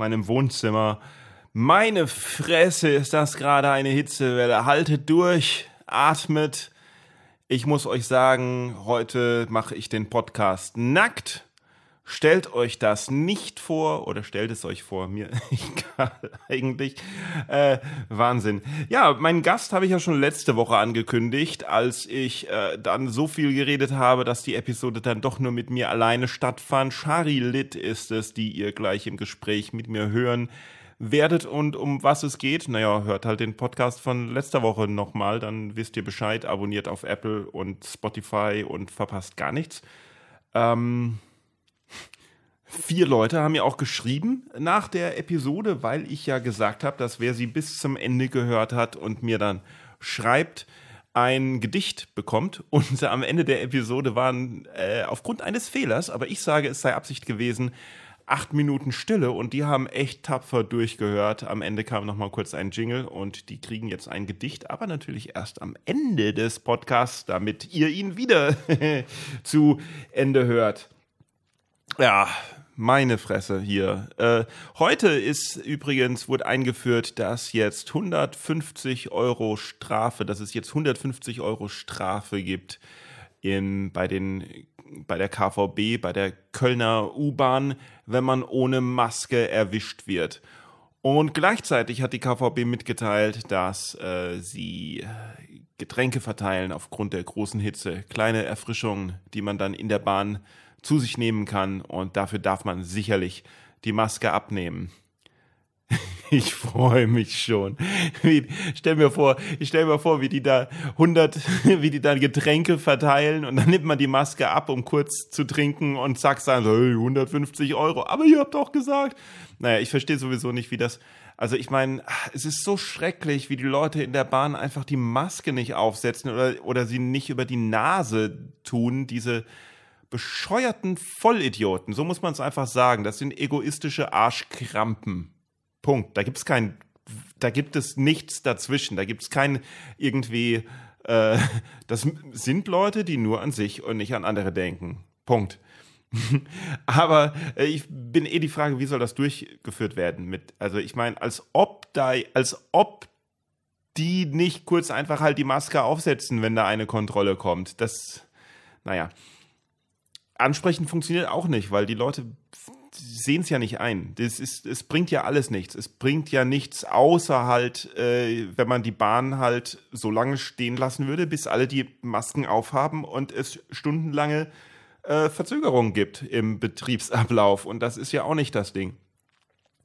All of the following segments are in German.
meinem Wohnzimmer. Meine Fresse ist das gerade eine Hitzewelle. Haltet durch, atmet. Ich muss euch sagen, heute mache ich den Podcast nackt. Stellt euch das nicht vor oder stellt es euch vor, mir egal eigentlich. Äh, Wahnsinn. Ja, meinen Gast habe ich ja schon letzte Woche angekündigt, als ich äh, dann so viel geredet habe, dass die Episode dann doch nur mit mir alleine stattfand. Shari Litt ist es, die ihr gleich im Gespräch mit mir hören werdet und um was es geht. Naja, hört halt den Podcast von letzter Woche nochmal, dann wisst ihr Bescheid, abonniert auf Apple und Spotify und verpasst gar nichts. Ähm, Vier Leute haben mir auch geschrieben nach der Episode, weil ich ja gesagt habe, dass wer sie bis zum Ende gehört hat und mir dann schreibt, ein Gedicht bekommt. Und am Ende der Episode waren äh, aufgrund eines Fehlers, aber ich sage, es sei Absicht gewesen, acht Minuten Stille und die haben echt tapfer durchgehört. Am Ende kam noch mal kurz ein Jingle und die kriegen jetzt ein Gedicht, aber natürlich erst am Ende des Podcasts, damit ihr ihn wieder zu Ende hört. Ja, meine Fresse hier. Äh, heute ist übrigens, wurde eingeführt, dass jetzt 150 Euro Strafe, dass es jetzt 150 Euro Strafe gibt in, bei den, bei der KVB, bei der Kölner U-Bahn, wenn man ohne Maske erwischt wird. Und gleichzeitig hat die KVB mitgeteilt, dass äh, sie Getränke verteilen aufgrund der großen Hitze, kleine Erfrischungen, die man dann in der Bahn zu sich nehmen kann und dafür darf man sicherlich die Maske abnehmen. Ich freue mich schon. Wie, stell mir vor, ich stell mir vor, wie die da 100, wie die da Getränke verteilen und dann nimmt man die Maske ab, um kurz zu trinken und zack, sagen so, hey, 150 Euro. Aber ihr habt doch gesagt. Naja, ich verstehe sowieso nicht, wie das, also ich meine, es ist so schrecklich, wie die Leute in der Bahn einfach die Maske nicht aufsetzen oder, oder sie nicht über die Nase tun, diese, bescheuerten Vollidioten, so muss man es einfach sagen. Das sind egoistische Arschkrampen. Punkt. Da gibt es kein, da gibt es nichts dazwischen. Da gibt es kein irgendwie, äh, das sind Leute, die nur an sich und nicht an andere denken. Punkt. Aber äh, ich bin eh die Frage, wie soll das durchgeführt werden? Mit, also ich meine, als ob da, als ob die nicht kurz einfach halt die Maske aufsetzen, wenn da eine Kontrolle kommt. Das, naja ansprechen funktioniert auch nicht, weil die Leute sehen es ja nicht ein. Das ist, es bringt ja alles nichts. Es bringt ja nichts, außer halt, äh, wenn man die Bahn halt so lange stehen lassen würde, bis alle die Masken aufhaben und es stundenlange äh, Verzögerungen gibt im Betriebsablauf. Und das ist ja auch nicht das Ding.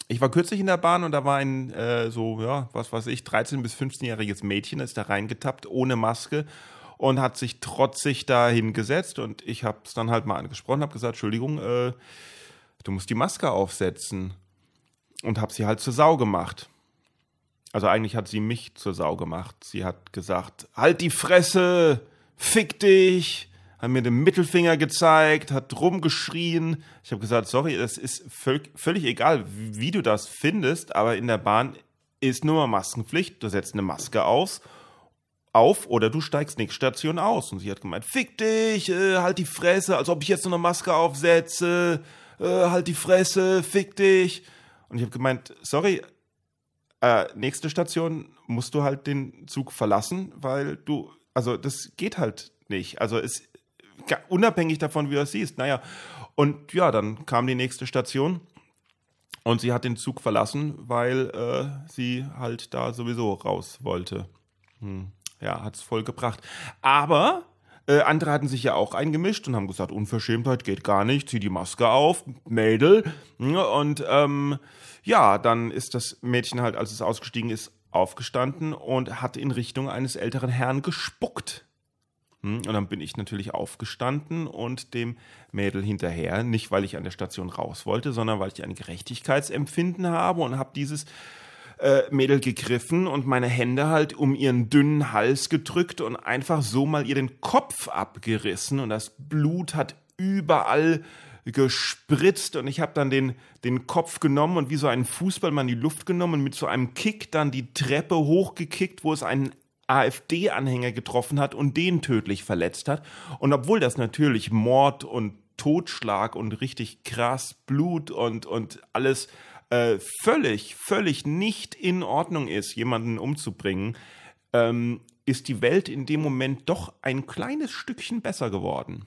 Ich war kürzlich in der Bahn und da war ein äh, so, ja, was weiß ich, 13- bis 15-jähriges Mädchen, ist da reingetappt, ohne Maske und hat sich trotzig da hingesetzt und ich habe es dann halt mal angesprochen, habe gesagt, Entschuldigung, äh, du musst die Maske aufsetzen und habe sie halt zur Sau gemacht. Also eigentlich hat sie mich zur Sau gemacht. Sie hat gesagt, halt die Fresse, fick dich, hat mir den Mittelfinger gezeigt, hat rumgeschrien. Ich habe gesagt, sorry, es ist völlig, völlig egal, wie du das findest, aber in der Bahn ist nur mal Maskenpflicht. Du setzt eine Maske aus auf oder du steigst nächste Station aus. Und sie hat gemeint, fick dich, äh, halt die Fresse, als ob ich jetzt so eine Maske aufsetze, äh, halt die Fresse, fick dich. Und ich habe gemeint, sorry, äh, nächste Station musst du halt den Zug verlassen, weil du, also das geht halt nicht. Also es, unabhängig davon, wie du es siehst. Naja, und ja, dann kam die nächste Station. Und sie hat den Zug verlassen, weil äh, sie halt da sowieso raus wollte. Hm ja, hat es voll gebracht. Aber äh, andere hatten sich ja auch eingemischt und haben gesagt, Unverschämtheit geht gar nicht, zieh die Maske auf, Mädel. Und ähm, ja, dann ist das Mädchen halt, als es ausgestiegen ist, aufgestanden und hat in Richtung eines älteren Herrn gespuckt. Hm, und dann bin ich natürlich aufgestanden und dem Mädel hinterher, nicht weil ich an der Station raus wollte, sondern weil ich ein Gerechtigkeitsempfinden habe und habe dieses äh, Mädel gegriffen und meine Hände halt um ihren dünnen Hals gedrückt und einfach so mal ihr den Kopf abgerissen und das Blut hat überall gespritzt und ich habe dann den, den Kopf genommen und wie so einen Fußballmann die Luft genommen und mit so einem Kick dann die Treppe hochgekickt, wo es einen AfD-Anhänger getroffen hat und den tödlich verletzt hat. Und obwohl das natürlich Mord und Totschlag und richtig krass Blut und, und alles äh, völlig, völlig nicht in Ordnung ist, jemanden umzubringen, ähm, ist die Welt in dem Moment doch ein kleines Stückchen besser geworden.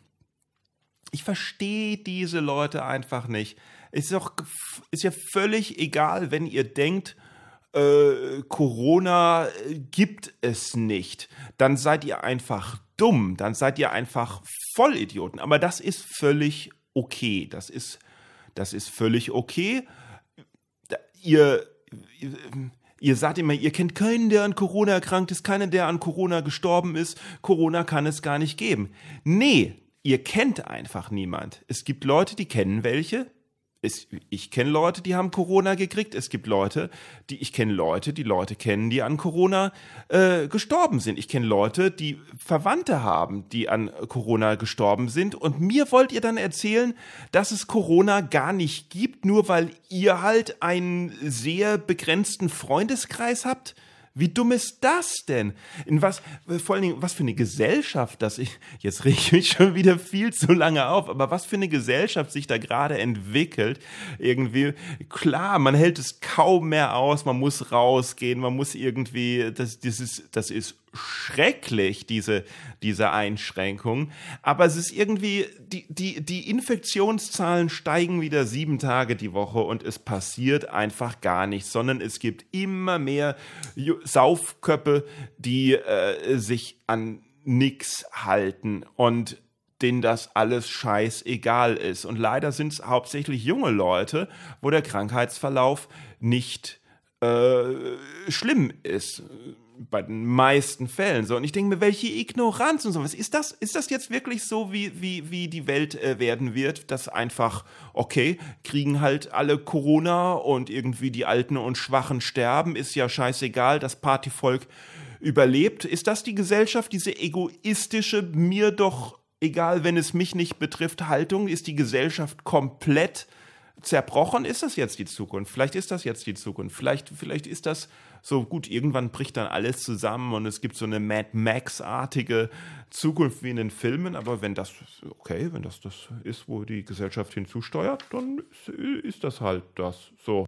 Ich verstehe diese Leute einfach nicht. Ist, doch, ist ja völlig egal, wenn ihr denkt, äh, Corona gibt es nicht. Dann seid ihr einfach dumm. Dann seid ihr einfach Vollidioten. Aber das ist völlig okay. Das ist, das ist völlig okay. Ihr, ihr sagt immer, ihr kennt keinen, der an Corona erkrankt ist, keinen, der an Corona gestorben ist. Corona kann es gar nicht geben. Nee, ihr kennt einfach niemand. Es gibt Leute, die kennen welche. Es, ich kenne Leute, die haben Corona gekriegt. Es gibt Leute, die ich kenne Leute, die Leute kennen, die an Corona äh, gestorben sind. Ich kenne Leute, die Verwandte haben, die an Corona gestorben sind. Und mir wollt ihr dann erzählen, dass es Corona gar nicht gibt, nur weil ihr halt einen sehr begrenzten Freundeskreis habt? Wie dumm ist das denn? In was, vor allen Dingen, was für eine Gesellschaft, dass ich, jetzt rege ich mich schon wieder viel zu lange auf, aber was für eine Gesellschaft sich da gerade entwickelt, irgendwie, klar, man hält es kaum mehr aus, man muss rausgehen, man muss irgendwie, das, das ist, das ist schrecklich, diese, diese Einschränkung. Aber es ist irgendwie, die, die, die Infektionszahlen steigen wieder sieben Tage die Woche und es passiert einfach gar nichts, sondern es gibt immer mehr Saufköppe, die äh, sich an nichts halten und denen das alles scheißegal ist. Und leider sind es hauptsächlich junge Leute, wo der Krankheitsverlauf nicht äh, schlimm ist bei den meisten Fällen so. Und ich denke mir, welche Ignoranz und sowas. Ist das, ist das jetzt wirklich so, wie, wie, wie die Welt äh, werden wird, dass einfach, okay, kriegen halt alle Corona und irgendwie die Alten und Schwachen sterben, ist ja scheißegal, das Partyvolk überlebt. Ist das die Gesellschaft, diese egoistische, mir doch egal, wenn es mich nicht betrifft, Haltung? Ist die Gesellschaft komplett zerbrochen? Ist das jetzt die Zukunft? Vielleicht ist das jetzt die Zukunft. Vielleicht, vielleicht ist das so gut, irgendwann bricht dann alles zusammen und es gibt so eine Mad Max-artige Zukunft wie in den Filmen. Aber wenn das, okay, wenn das das ist, wo die Gesellschaft hinzusteuert, dann ist, ist das halt das so.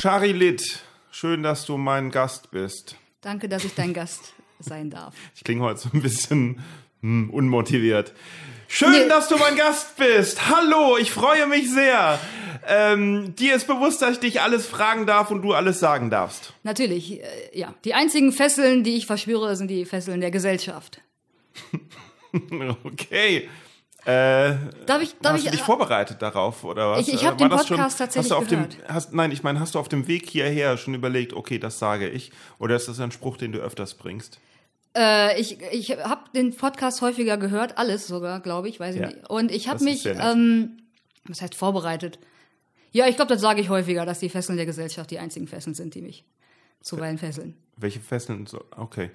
Charilit, schön, dass du mein Gast bist. Danke, dass ich dein Gast sein darf. Ich klinge heute so ein bisschen hm, unmotiviert. Schön, nee. dass du mein Gast bist. Hallo, ich freue mich sehr. Ähm, dir ist bewusst, dass ich dich alles fragen darf und du alles sagen darfst. Natürlich, äh, ja. Die einzigen Fesseln, die ich verspüre, sind die Fesseln der Gesellschaft. okay. Äh, darf ich, darf hast ich, du dich vorbereitet darauf oder was? Ich, ich habe den Podcast schon, tatsächlich hast du gehört. Dem, hast, nein, ich meine, hast du auf dem Weg hierher schon überlegt, okay, das sage ich? Oder ist das ein Spruch, den du öfters bringst? Äh, ich ich habe den Podcast häufiger gehört, alles sogar, glaube ich, weiß ich ja. nicht. Und ich habe mich, ähm, was heißt vorbereitet? Ja, ich glaube, das sage ich häufiger, dass die Fesseln der Gesellschaft die einzigen Fesseln sind, die mich zuweilen fesseln. Welche Fesseln? Okay.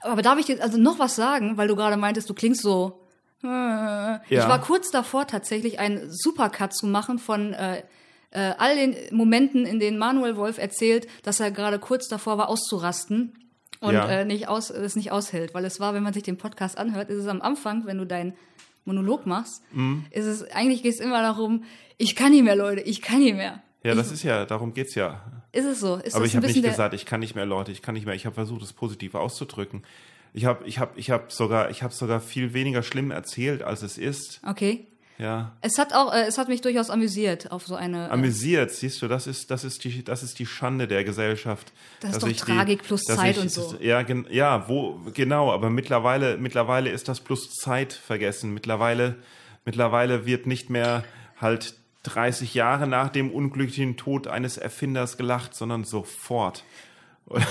Aber darf ich dir also noch was sagen, weil du gerade meintest, du klingst so. Äh, ja. Ich war kurz davor, tatsächlich einen Supercut zu machen von äh, äh, all den Momenten, in denen Manuel Wolf erzählt, dass er gerade kurz davor war, auszurasten und ja. äh, nicht aus, es nicht aushält. Weil es war, wenn man sich den Podcast anhört, ist es am Anfang, wenn du deinen Monolog machst, mhm. ist es, eigentlich geht es immer darum, ich kann nicht mehr, Leute, ich kann nicht mehr. Ja, ich, das ist ja, darum geht's ja. Ist es so? Ist Aber ich habe nicht gesagt, ich kann nicht mehr, Leute, ich kann nicht mehr. Ich habe versucht, es positiv auszudrücken. Ich habe ich hab, ich hab sogar, ich hab sogar viel weniger schlimm erzählt, als es ist. Okay. Ja. Es hat auch, äh, es hat mich durchaus amüsiert auf so eine. Äh, amüsiert, siehst du, das ist, das ist die, das ist die Schande der Gesellschaft. Das ist doch Tragik die, plus Zeit ich, und so. Ja, gen, ja, wo, genau, aber mittlerweile, mittlerweile ist das plus Zeit vergessen. Mittlerweile, mittlerweile wird nicht mehr halt 30 Jahre nach dem unglücklichen Tod eines Erfinders gelacht, sondern sofort.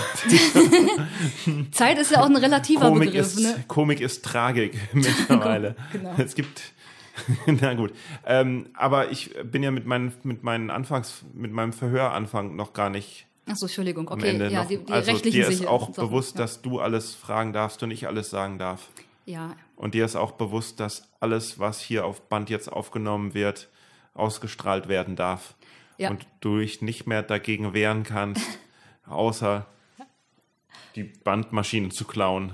Zeit ist ja auch ein relativer Komik Begriff. Ist, ne? Komik ist Tragik mittlerweile. Genau. Es gibt, na gut. Ähm, aber ich bin ja mit meinen, mit meinen Anfangs, mit meinem Verhöranfang noch gar nicht Achso, Entschuldigung. am Okay, Ende ja, noch. die, die also rechtlichen dir ist Sicher- auch Sachen, bewusst, ja. dass du alles fragen darfst und ich alles sagen darf. Ja, Und dir ist auch bewusst, dass alles, was hier auf Band jetzt aufgenommen wird, ausgestrahlt werden darf. Ja. Und du dich nicht mehr dagegen wehren kannst, außer die Bandmaschine zu klauen.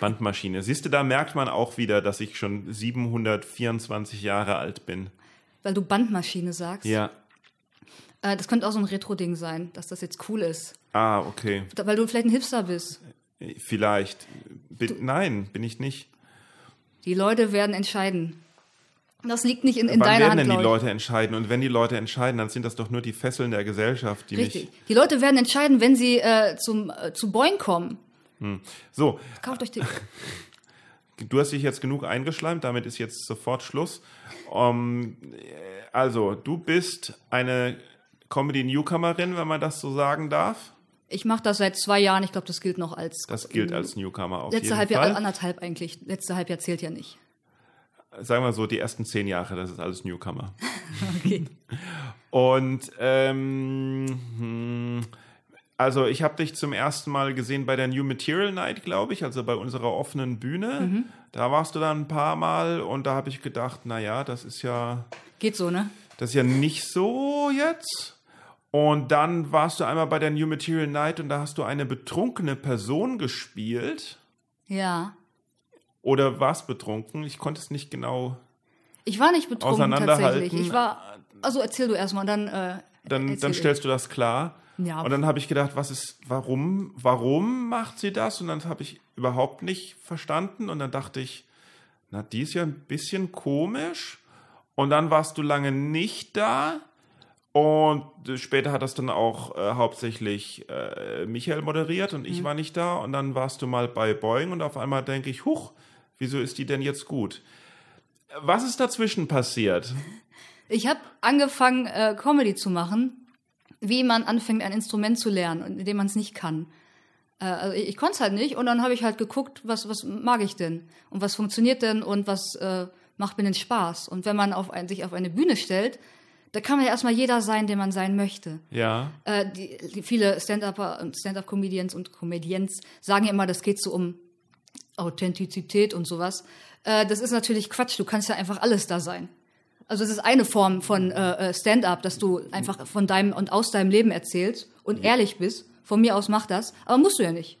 Bandmaschine. Siehst du, da merkt man auch wieder, dass ich schon 724 Jahre alt bin. weil du Bandmaschine sagst. Ja. Äh, das könnte auch so ein Retro-Ding sein, dass das jetzt cool ist. Ah, okay. Da, weil du vielleicht ein Hipster bist. Vielleicht. Bin, nein, bin ich nicht. Die Leute werden entscheiden. Das liegt nicht in, in Wann deiner werden Hand, denn die glaub ich. Leute entscheiden? Und wenn die Leute entscheiden, dann sind das doch nur die Fesseln der Gesellschaft, die Richtig. mich. Die Leute werden entscheiden, wenn sie äh, zum, äh, zu Boing kommen. So, Kauft euch die. Du hast dich jetzt genug eingeschleimt, damit ist jetzt sofort Schluss. Ähm, also, du bist eine Comedy-Newcomerin, wenn man das so sagen darf. Ich mache das seit zwei Jahren. Ich glaube, das gilt noch als. Das gilt als Newcomer auf Letzte jeden Halbjahr, Fall. anderthalb eigentlich. Letzte Halbjahr zählt ja nicht. Sagen wir so, die ersten zehn Jahre, das ist alles Newcomer. Okay. Und ähm, hm, also ich habe dich zum ersten Mal gesehen bei der New Material Night, glaube ich, also bei unserer offenen Bühne. Mhm. Da warst du dann ein paar Mal und da habe ich gedacht, naja, das ist ja Geht so, ne? Das ist ja nicht so jetzt. Und dann warst du einmal bei der New Material Night und da hast du eine betrunkene Person gespielt. Ja. Oder warst betrunken? Ich konnte es nicht genau. Ich war nicht betrunken tatsächlich. Ich war. Also erzähl du erstmal, dann. Äh, Dann, dann ich. stellst du das klar. Ja. Und dann habe ich gedacht, was ist, warum, warum macht sie das? Und dann habe ich überhaupt nicht verstanden. Und dann dachte ich, na, die ist ja ein bisschen komisch. Und dann warst du lange nicht da. Und äh, später hat das dann auch äh, hauptsächlich äh, Michael moderiert und ich war nicht da. Und dann warst du mal bei Boeing und auf einmal denke ich, huch, wieso ist die denn jetzt gut? Was ist dazwischen passiert? Ich habe angefangen, äh, Comedy zu machen, wie man anfängt, ein Instrument zu lernen, indem man es nicht kann. Äh, also ich, ich konnte es halt nicht und dann habe ich halt geguckt, was, was mag ich denn und was funktioniert denn und was äh, macht mir denn Spaß. Und wenn man auf ein, sich auf eine Bühne stellt, da kann man ja erstmal jeder sein, der man sein möchte. Ja, Äh, die, die viele Stand-Upper und Stand-Up-Comedians und Comedians sagen ja immer, das geht so um Authentizität und sowas. Äh, das ist natürlich Quatsch. Du kannst ja einfach alles da sein. Also es ist eine Form von äh, äh, Stand-up, dass du einfach von deinem und aus deinem Leben erzählst und ehrlich bist. Von mir aus mach das, aber musst du ja nicht.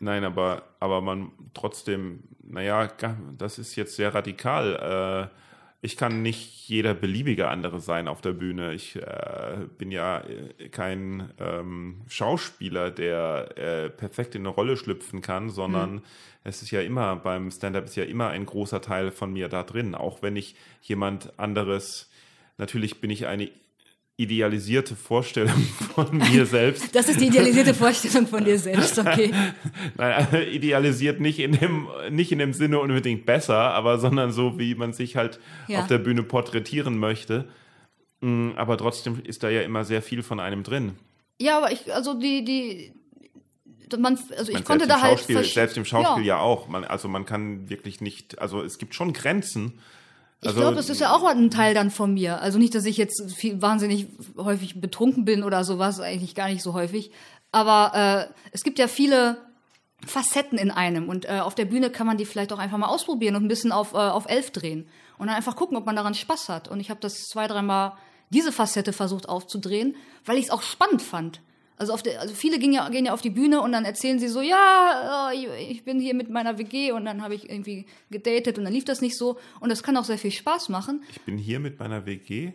Nein, aber, aber man trotzdem, naja, das ist jetzt sehr radikal. Äh, ich kann nicht jeder beliebige andere sein auf der Bühne. Ich äh, bin ja äh, kein ähm, Schauspieler, der äh, perfekt in eine Rolle schlüpfen kann, sondern es ist ja immer, beim Stand-up ist ja immer ein großer Teil von mir da drin. Auch wenn ich jemand anderes, natürlich bin ich eine idealisierte Vorstellung von mir selbst. Das ist die idealisierte Vorstellung von dir selbst, okay? Nein, also idealisiert nicht in dem, nicht in dem Sinne unbedingt besser, aber sondern so, wie man sich halt Ja. auf der Bühne porträtieren möchte. Mm, Aber trotzdem ist da ja immer sehr viel von einem drin. Ja, aber ich, also die, die, man, also ich Man, konnte da halt. Selbst im Schauspiel ja, auch. Man, also man kann wirklich nicht, also es gibt schon Grenzen. Ich Also, glaube, das ist ja auch ein Teil dann von mir. Also nicht, dass ich jetzt viel, wahnsinnig häufig betrunken bin oder sowas, eigentlich gar nicht so häufig. Aber äh, es gibt ja viele Facetten in einem und äh, auf der Bühne kann man die vielleicht auch einfach mal ausprobieren und ein bisschen auf, äh, auf elf drehen und dann einfach gucken, ob man daran Spaß hat. Und ich habe das zwei, dreimal diese Facette versucht aufzudrehen, weil ich es auch spannend fand. Also, auf der, also viele gehen ja, gehen ja auf die Bühne und dann erzählen sie so, ja, äh, ich bin hier mit meiner WG und dann habe ich irgendwie gedatet und dann lief das nicht so. Und das kann auch sehr viel Spaß machen. Ich bin hier mit meiner WG.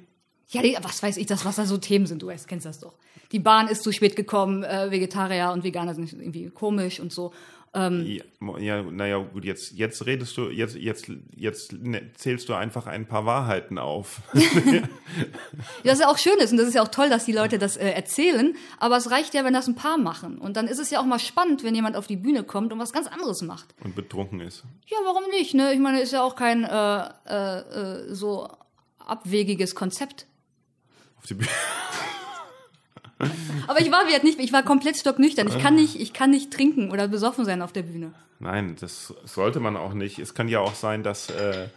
Ja, was weiß ich, das, was da so Themen sind, du weißt, kennst das doch. Die Bahn ist zu spät gekommen, äh, Vegetarier und Veganer sind irgendwie komisch und so. Ähm, Ja, naja, gut, jetzt, jetzt redest du, jetzt, jetzt, jetzt ne- zählst du einfach ein paar Wahrheiten auf. das ja auch schön ist und das ist ja auch toll, dass die Leute das äh, erzählen, aber es reicht ja, wenn das ein paar machen. Und dann ist es ja auch mal spannend, wenn jemand auf die Bühne kommt und was ganz anderes macht. und betrunken ist. Ja, warum nicht? Ne? Ich meine, ist ja auch kein äh, äh, äh, so abwegiges Konzept. auf die Bühne. Aber ich war halt nicht, ich war komplett stocknüchtern. Ich kann nicht, ich kann nicht trinken oder besoffen sein auf der Bühne. Nein, das sollte man auch nicht. Es kann ja auch sein, dass äh,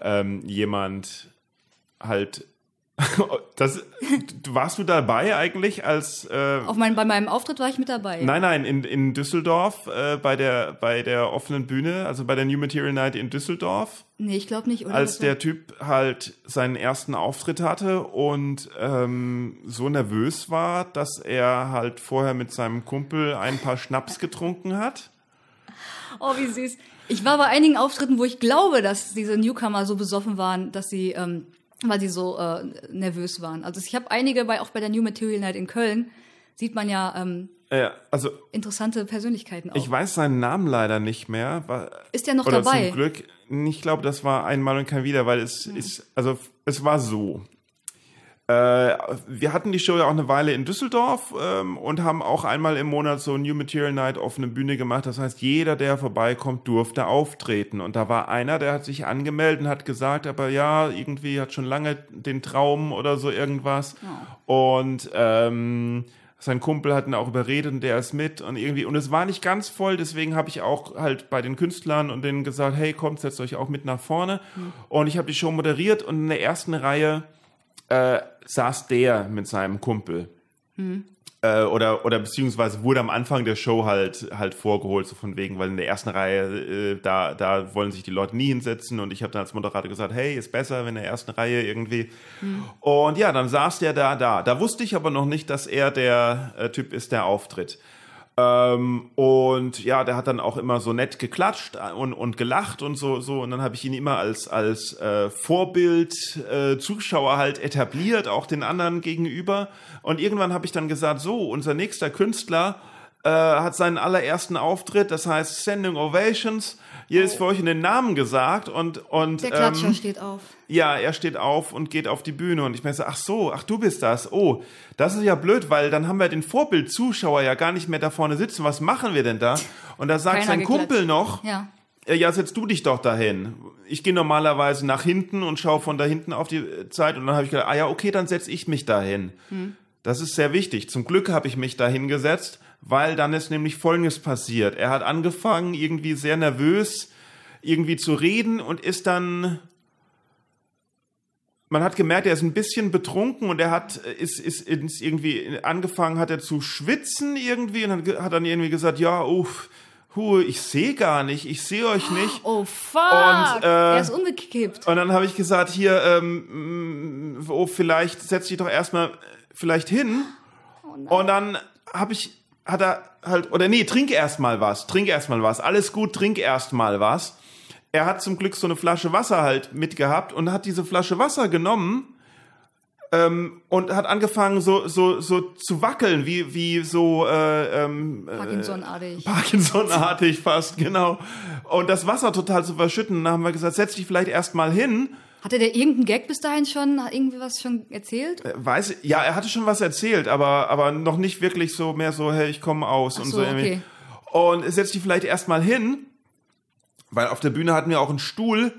ähm, jemand halt das, warst du dabei eigentlich als äh, Auf mein, bei meinem Auftritt war ich mit dabei. Nein, nein, in, in Düsseldorf äh, bei der bei der offenen Bühne, also bei der New Material Night in Düsseldorf. Nee, ich glaube nicht. Oder als der Typ halt seinen ersten Auftritt hatte und ähm, so nervös war, dass er halt vorher mit seinem Kumpel ein paar Schnaps getrunken hat. Oh, wie süß. Ich war bei einigen Auftritten, wo ich glaube, dass diese Newcomer so besoffen waren, dass sie ähm, weil sie so äh, nervös waren. Also ich habe einige bei auch bei der New Material Night in Köln sieht man ja, ähm, ja also interessante Persönlichkeiten auch. Ich weiß seinen Namen leider nicht mehr. War, ist der noch oder dabei? Zum Glück. Ich glaube, das war einmal und kein wieder, weil es hm. ist also es war so. Äh, wir hatten die Show ja auch eine Weile in Düsseldorf ähm, und haben auch einmal im Monat so New Material Night offene Bühne gemacht. Das heißt, jeder, der vorbeikommt, durfte auftreten. Und da war einer, der hat sich angemeldet und hat gesagt, aber ja, irgendwie hat schon lange den Traum oder so irgendwas. Oh. Und ähm, sein Kumpel hat ihn auch überredet und der ist mit und irgendwie und es war nicht ganz voll, deswegen habe ich auch halt bei den Künstlern und denen gesagt, hey, kommt, setzt euch auch mit nach vorne. Mhm. Und ich habe die Show moderiert und in der ersten Reihe äh, saß der mit seinem Kumpel. Hm. Äh, oder, oder beziehungsweise wurde am Anfang der Show halt, halt vorgeholt, so von wegen, weil in der ersten Reihe, äh, da, da wollen sich die Leute nie hinsetzen und ich habe dann als Moderator gesagt, hey, ist besser, wenn in der ersten Reihe irgendwie. Hm. Und ja, dann saß der da, da. Da wusste ich aber noch nicht, dass er der äh, Typ ist, der auftritt. Ähm, und ja, der hat dann auch immer so nett geklatscht und, und gelacht und so, so. Und dann habe ich ihn immer als, als äh, Vorbild äh, Zuschauer halt etabliert, auch den anderen gegenüber. Und irgendwann habe ich dann gesagt, so, unser nächster Künstler äh, hat seinen allerersten Auftritt, das heißt Standing Ovations jedes für euch in den Namen gesagt und und der Klatscher ähm, steht auf. Ja, er steht auf und geht auf die Bühne und ich meine, ach so, ach du bist das. Oh, das ist ja blöd, weil dann haben wir den Vorbildzuschauer ja gar nicht mehr da vorne sitzen. Was machen wir denn da? Und da sagt Keiner sein geklatscht. Kumpel noch, ja. ja, setz du dich doch dahin. Ich gehe normalerweise nach hinten und schaue von da hinten auf die Zeit und dann habe ich gedacht, ah ja, okay, dann setz ich mich dahin. Hm. Das ist sehr wichtig. Zum Glück habe ich mich da hingesetzt weil dann ist nämlich Folgendes passiert. Er hat angefangen, irgendwie sehr nervös irgendwie zu reden und ist dann man hat gemerkt, er ist ein bisschen betrunken und er hat ist, ist, ist irgendwie angefangen, hat er zu schwitzen irgendwie und hat dann irgendwie gesagt, ja, uff, hu, ich sehe gar nicht, ich sehe euch nicht. Oh fuck, und, äh, er ist umgekippt. Und dann habe ich gesagt, hier, ähm, oh, vielleicht setz dich doch erstmal vielleicht hin. Oh und dann habe ich hat er halt, oder nee, trink erst mal was, trink erst mal was, alles gut, trink erst mal was. Er hat zum Glück so eine Flasche Wasser halt mitgehabt und hat diese Flasche Wasser genommen ähm, und hat angefangen so so so zu wackeln wie wie so äh, ähm, Parkinson-artig. Parkinson-artig fast genau und das Wasser total zu verschütten. Dann haben wir gesagt, setz dich vielleicht erst mal hin hatte der irgendeinen Gag bis dahin schon, irgendwie was schon erzählt? Äh, weiß, ja, er hatte schon was erzählt, aber, aber noch nicht wirklich so mehr so, hey, ich komme aus Ach und so. so okay. Und setz dich vielleicht erstmal hin, weil auf der Bühne hatten wir auch einen Stuhl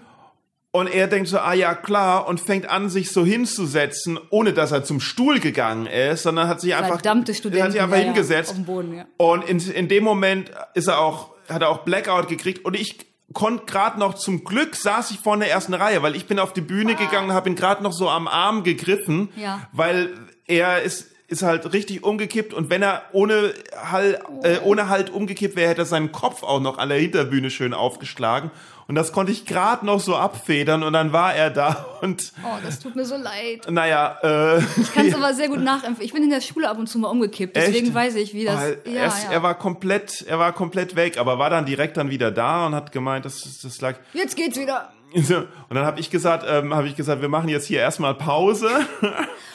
und er denkt so, ah ja, klar, und fängt an, sich so hinzusetzen, ohne dass er zum Stuhl gegangen ist, sondern hat sich einfach, Studenten, hat sich einfach hingesetzt. Ja, Boden, ja. Und in, in dem Moment ist er auch, hat er auch Blackout gekriegt und ich konnte gerade noch zum Glück saß ich vorne der ersten Reihe, weil ich bin auf die Bühne ah. gegangen, habe ihn gerade noch so am Arm gegriffen, ja. weil er ist ist halt richtig umgekippt und wenn er ohne Hall, äh, ohne Halt umgekippt wäre, hätte er seinen Kopf auch noch an der Hinterbühne schön aufgeschlagen und das konnte ich gerade noch so abfedern und dann war er da und. Oh, das tut mir so leid. Naja, äh. Ich kann es ja. aber sehr gut nachempfinden. Ich bin in der Schule ab und zu mal umgekippt, deswegen Echt? weiß ich, wie das. Oh, ja, erst, ja. Er war komplett, er war komplett weg, aber war dann direkt dann wieder da und hat gemeint, das, das lag. Jetzt geht's wieder. Und dann habe ich gesagt, ähm, habe ich gesagt, wir machen jetzt hier erstmal Pause.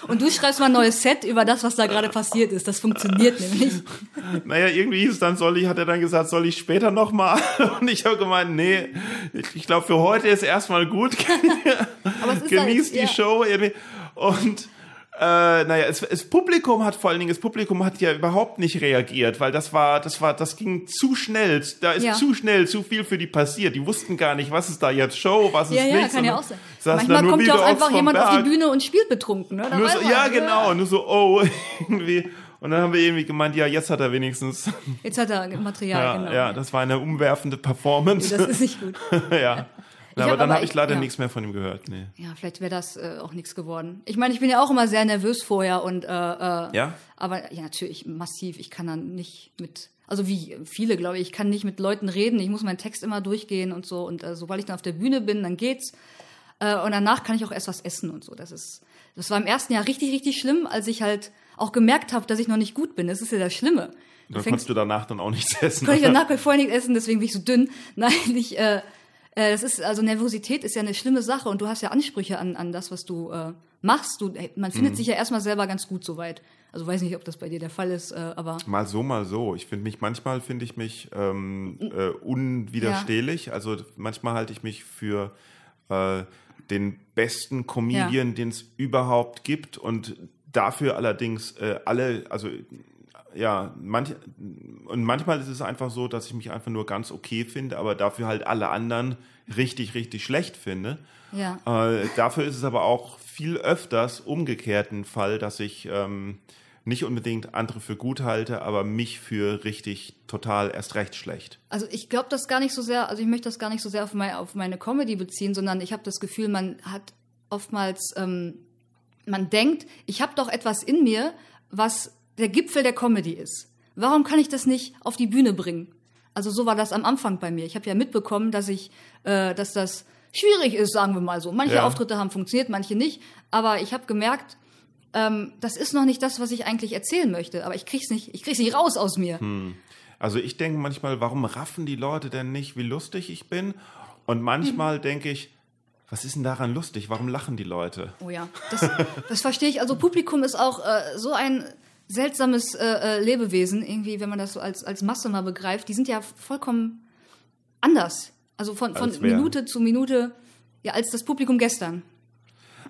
Und du schreibst mal ein neues Set über das, was da gerade passiert ist. Das funktioniert nämlich. Naja, irgendwie hieß es dann, soll ich, hat er dann gesagt, soll ich später nochmal? Und ich habe gemeint, nee, ich glaube, für heute ist erstmal gut. Aber es ist Genießt halt, die ja. Show. Und Äh, naja, es, das Publikum hat vor allen Dingen, das Publikum hat ja überhaupt nicht reagiert, weil das war, das war, das ging zu schnell. Da ist Ja. zu schnell zu viel für die passiert. Die wussten gar nicht, was ist da jetzt Show, was ist Ja, ja, nicht. kann ja auch sein. Manchmal kommt ja auch einfach jemand auf die Berg. Bühne und spielt betrunken. Ne? Nur so, man, ja, genau. Nur so, oh, irgendwie. Und dann haben wir irgendwie gemeint, ja, jetzt hat er wenigstens. Jetzt hat er Material, Ja, genau. ja, das war eine umwerfende Performance. Das ist nicht gut. ja. Ich aber hab dann habe ich leider ja. nichts mehr von ihm gehört. Nee. Ja, vielleicht wäre das äh, auch nichts geworden. Ich meine, ich bin ja auch immer sehr nervös vorher und äh, äh, Ja? aber ja, natürlich massiv. Ich kann dann nicht mit, also wie viele, glaube ich, ich kann nicht mit Leuten reden. Ich muss meinen Text immer durchgehen und so. Und äh, sobald ich dann auf der Bühne bin, dann geht's. Äh, und danach kann ich auch erst was essen und so. Das ist, das war im ersten Jahr richtig, richtig schlimm, als ich halt auch gemerkt habe, dass ich noch nicht gut bin. Das ist ja das Schlimme. Dann konntest du danach dann auch nichts essen. konnte ich danach vorher nicht essen, deswegen bin ich so dünn. Nein, ich, äh, äh, das ist, also Nervosität ist ja eine schlimme Sache und du hast ja Ansprüche an, an das, was du äh, machst. Du, ey, man Mhm. findet sich ja erstmal selber ganz gut soweit. Also weiß nicht, ob das bei dir der Fall ist, äh, aber Mal so, mal so. Ich finde mich, manchmal finde ich mich ähm, äh, unwiderstehlich. Also manchmal halte ich mich für äh, den besten Comedian, den es überhaupt gibt. Und dafür allerdings äh, alle, also ja, manch, und manchmal ist es einfach so, dass ich mich einfach nur ganz okay finde, aber dafür halt alle anderen richtig, richtig schlecht finde. ja. Äh, dafür ist es aber auch viel öfters umgekehrt ein Fall, dass ich ähm, nicht unbedingt andere für gut halte, aber mich für richtig total erst recht schlecht. Also ich glaube das gar nicht so sehr, also ich möchte das gar nicht so sehr auf, mein, auf meine Comedy beziehen, sondern ich habe das Gefühl, man hat oftmals, ähm, man denkt, ich habe doch etwas in mir, was der Gipfel der Comedy ist. Warum kann ich das nicht auf die Bühne bringen? Also so war das am Anfang bei mir. Ich habe ja mitbekommen, dass ich, äh, dass das schwierig ist, sagen wir mal so. Manche Ja. Auftritte haben funktioniert, manche nicht. Aber ich habe gemerkt, ähm, das ist noch nicht das, was ich eigentlich erzählen möchte. Aber ich krieg's nicht, ich krieg's nicht raus aus mir. Also ich denke manchmal, warum raffen die Leute denn nicht, wie lustig ich bin? Und manchmal denke ich, was ist denn daran lustig? Warum lachen die Leute? Oh ja, das, das verstehe ich. Also Publikum ist auch äh, so ein seltsames äh, äh, Lebewesen, irgendwie, wenn man das so als, als Masse mal begreift. Die sind ja vollkommen anders. Also von, von? Minute zu Minute, ja, als das Publikum gestern.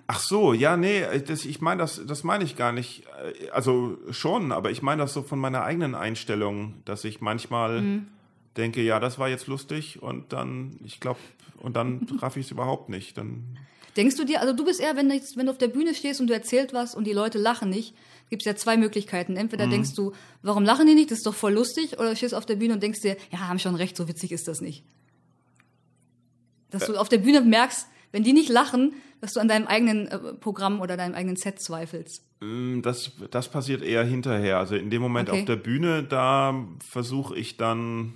Ach so, ja, nee, das, ich meine, das, das meine ich gar nicht. Äh, Also schon, aber ich meine das so von meiner eigenen Einstellung, dass ich manchmal Mhm. denke, ja, das war jetzt lustig und dann, ich glaube, und dann raff ich es überhaupt nicht. Dann Denkst du dir, also du bist eher, wenn, wenn du auf der Bühne stehst und du erzählst was und die Leute lachen nicht, gibt es ja zwei Möglichkeiten. Entweder Mhm. denkst du, warum lachen die nicht, das ist doch voll lustig, oder du stehst auf der Bühne und denkst dir, ja, haben schon recht, so witzig ist das nicht. Dass du auf der Bühne merkst, wenn die nicht lachen, dass du an deinem eigenen äh, Programm oder deinem eigenen Set zweifelst. Mm, Das, das passiert eher hinterher. Also in dem Moment Okay. auf der Bühne, da versuche ich dann,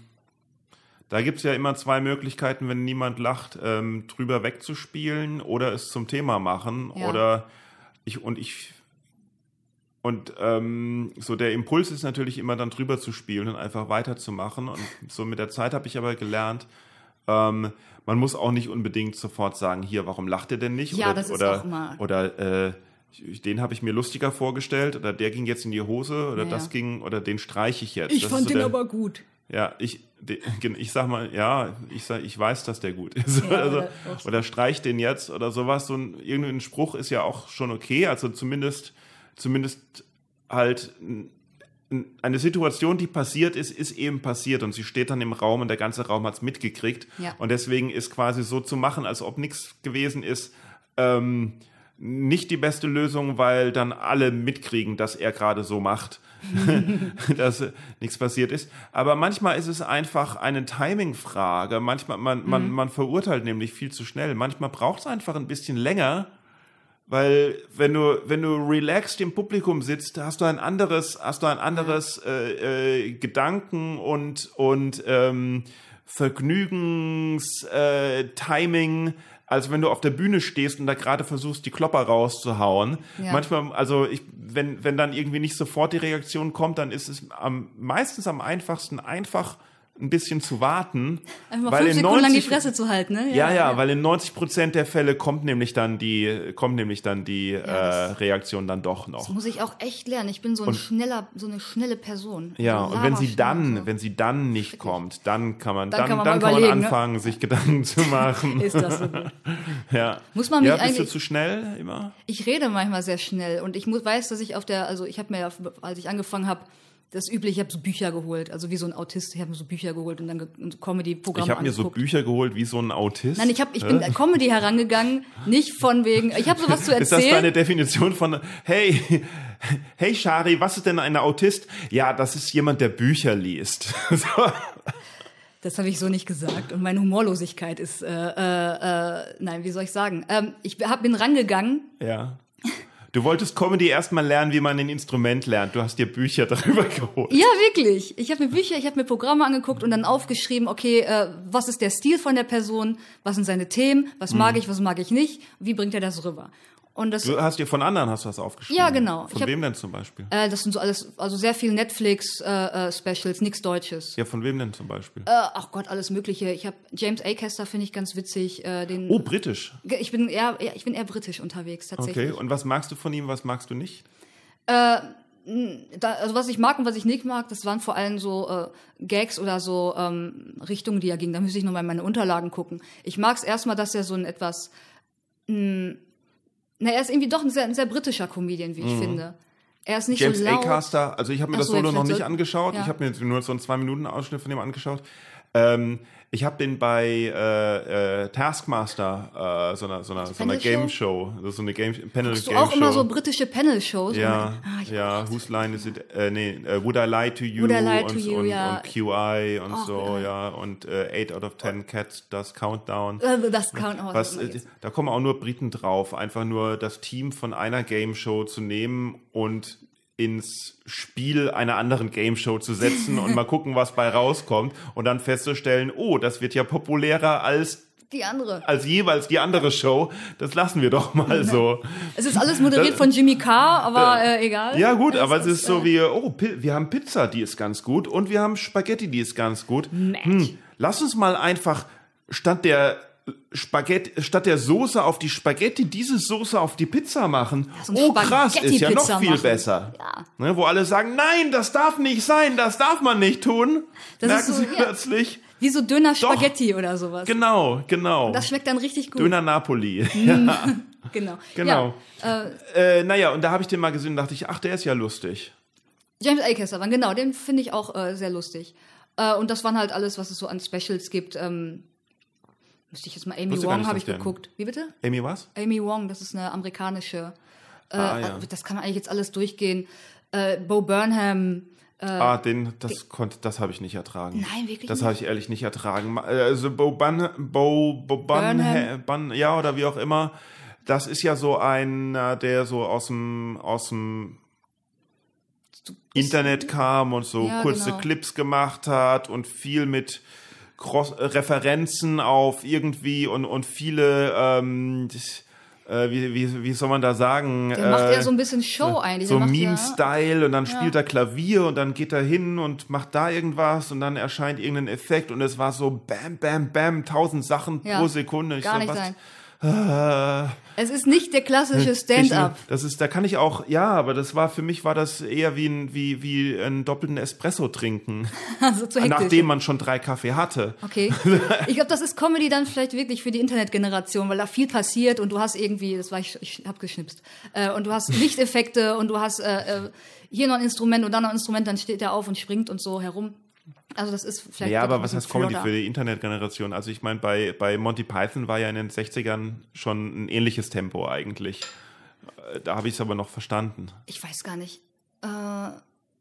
da gibt es ja immer zwei Möglichkeiten, wenn niemand lacht, ähm, drüber wegzuspielen oder es zum Thema machen. Ja. Oder ich und ich und ähm, so der Impuls ist natürlich immer dann drüber zu spielen und einfach weiterzumachen. Und so mit der Zeit habe ich aber gelernt, ähm, man muss auch nicht unbedingt sofort sagen, hier, warum lacht ihr denn nicht? Ja, oder das ist oder, auch immer- oder äh, ich- den habe ich mir lustiger vorgestellt oder der ging jetzt in die Hose oder Ja, das ja. ging oder den streiche ich jetzt. Das ist so der, gut. ja, ich, de- ich sag mal, ja, ich, sag, ich weiß, dass der gut ist. Ja, also, oder streich den jetzt oder sowas. So ein, irgendein Spruch ist ja auch schon okay. Also zumindest, zumindest halt eine Situation, die passiert ist, ist eben passiert und sie steht dann im Raum und der ganze Raum hat es mitgekriegt. Ja. Und deswegen ist quasi so zu machen, als ob nichts gewesen ist, ähm, nicht die beste Lösung, weil dann alle mitkriegen, dass er gerade so macht, dass äh, nichts passiert ist. Aber manchmal ist es einfach eine Timing-Frage. Manchmal, man, man, man verurteilt nämlich viel zu schnell. Manchmal braucht es einfach ein bisschen länger, weil wenn du, wenn du relaxed im Publikum sitzt, hast du ein anderes, hast du ein anderes äh, äh, Gedanken und, und ähm, Vergnügens äh, als wenn du auf der Bühne stehst und da gerade versuchst, die Klopper rauszuhauen. Ja. Manchmal, also ich, wenn, wenn dann irgendwie nicht sofort die Reaktion kommt, dann ist es am meistens am einfachsten, einfach ein bisschen zu warten. Einfach weil fünf in Sekunden lang die 90 Fresse zu halten, ne? Ja, ja, weil in 90 Prozent der Fälle kommt nämlich dann die, kommt nämlich dann die äh, Reaktion dann doch noch. Das muss ich auch echt lernen. Ich bin so ein schneller, so eine schnelle Person. Ja, und wenn sie dann, so. wenn sie dann nicht kommt, dann kann man, Dann dann, kann man dann kann man ne? anfangen, sich Gedanken zu machen. Ist das so gut? ja. Muss man mich ja, bist du zu schnell immer? Ich rede manchmal sehr schnell und ich muss, weiß, dass ich auf der, also ich habe mir, ja, als ich angefangen habe, das übliche, ich habe so Bücher geholt, also wie so ein Autist, ich habe mir so Bücher geholt und dann Comedy-Programme Ich habe mir so. Bücher geholt wie so ein Autist. Nein, ich, hab, ich bin an Comedy herangegangen, nicht von wegen, ich habe sowas zu Ist das erzählen. deine Definition von, hey, hey Shari, was ist denn ein Autist? Ja, das ist jemand, der Bücher liest. so. Das habe ich so nicht gesagt. Und meine Humorlosigkeit ist, äh, äh, äh, nein, wie soll ich sagen? Ähm, ich hab, bin rangegangen. Ja. Du wolltest Comedy erstmal lernen, wie man ein Instrument lernt. Du hast dir Bücher darüber geholt. Ja, wirklich. Ich habe mir Bücher, ich habe mir Programme angeguckt und dann aufgeschrieben, okay, äh, was ist der Stil von der Person? Was sind seine Themen? Was Mhm. mag ich, was mag ich nicht? Wie bringt er das rüber? Und das, Du hast dir von anderen hast du das aufgeschrieben. Ja, genau. Von hab- wem denn zum Beispiel? äh, das sind so alles, also sehr viel Netflix-Specials, äh, Specials, nichts Deutsches. Ja, von wem denn zum Beispiel? Äh, ach Gott, alles Mögliche. Ich habe James Acaster finde ich ganz witzig. Äh, den, Oh, britisch. ich bin eher, ich bin eher britisch unterwegs tatsächlich. Okay. Und was magst du von ihm, was magst du nicht? da, also was ich mag und was ich nicht mag, das waren vor allem so äh, Gags oder so ähm, Richtungen, die er ging. Da müsste ich nochmal in meine Unterlagen gucken. Ich mag es erstmal, dass er so ein etwas, mh, na, er ist irgendwie doch ein sehr, ein sehr britischer Comedian, wie ich finde. Er ist nicht Mhm. James so laut. Acaster, also ich habe mir Ach das so, Solo noch nicht angeschaut. ja. Ich habe mir jetzt nur so einen zwei Minuten Ausschnitt von dem angeschaut. Ähm, ich habe den bei äh, äh, Taskmaster, äh, so einer so einer, so einer Panel? Game Show, ist so eine Game Panel du Game auch Show. immer so britische Panel-Shows? ja, Ah, ich- ja, Whose Line is it? Äh, nee, äh, Would I Lie to You Would I Lie und, to You, und, ja. und QI und Ach, so, I- ja, und äh, 8 out of 10 Cats, das Countdown. Äh, Das auch. Was, äh, da kommen auch nur Briten drauf, einfach nur das Team von einer Game Show zu nehmen und ins Spiel einer anderen Game Show zu setzen und mal gucken, was bei rauskommt und dann festzustellen, oh, das wird ja populärer als die andere. als jeweils die andere Show. Das lassen wir doch mal so. Es ist alles moderiert von Jimmy Carr, aber äh, egal. Ja gut, Es aber es ist so wie, oh, wir haben Pizza, die ist ganz gut und wir haben Spaghetti, die ist ganz gut. Hm, lass uns mal einfach statt der Spaghetti, statt der Soße auf die Spaghetti diese Soße auf die Pizza machen. so ein oh krass, ist ja noch viel machen. besser. Ja. Ne, wo alle sagen, nein, das darf nicht sein, das darf man nicht tun. Das Merken so, sie ja. plötzlich. Wie so dünner Spaghetti oder sowas. Genau, genau. Das schmeckt dann richtig gut. Döner Napoli. Genau. Genau. Ja, äh, äh, naja, und da habe ich den mal gesehen und dachte ich, ach, der ist ja lustig. James Acaster, war genau, den finde ich auch äh, sehr lustig. Äh, und das waren halt alles, was es so an Specials gibt. Ähm, müsste ich jetzt mal Amy Wong habe ich geguckt. Wie bitte? Amy was? Amy Wong, das ist eine amerikanische. Äh, Ah, ja. Das kann man eigentlich jetzt alles durchgehen. Äh, Bo Burnham. ah, den, das konnte, das habe ich nicht ertragen. Nein, wirklich Das habe ich ehrlich nicht ertragen. Äh, Also Bo Bun, Bo, Bo Burnham. Bun, ja oder wie auch immer. Das ist ja so einer, der so aus dem aus dem Internet kam und so Ja, kurze genau. Clips gemacht hat und viel mit Cross äh, Referenzen auf irgendwie und und viele ähm, äh, wie, wie, wie soll man da sagen? Der macht äh, ja so ein bisschen Show eigentlich. so macht ja- Meme-Style und dann spielt er Klavier und dann geht er hin und macht da irgendwas und dann erscheint irgendein Effekt und es war so bam, bam, bam, tausend Sachen Ja, pro Sekunde. Ich Gar so, nicht was, sein. Äh, Es ist nicht der klassische Stand-up. Das ist, da kann ich auch, ja, aber das war für mich war das eher wie ein, wie, wie einen doppelten Espresso trinken, Also zu hektisch. nachdem man schon drei Kaffee hatte. Okay. Ich glaube, das ist Comedy dann vielleicht wirklich für die Internetgeneration, weil da viel passiert und du hast irgendwie, das war ich, ich hab geschnipst, äh, und du hast Lichteffekte und du hast äh, äh, hier noch ein Instrument und dann noch ein Instrument, dann steht er auf und springt und so herum. Also das ist vielleicht. Ja, aber was heißt Comedy für die Internetgeneration? Also ich meine, bei, bei Monty Python war ja in den 60ern schon ein ähnliches Tempo eigentlich. Äh, Da habe ich es aber noch verstanden. Ich weiß gar nicht. Äh,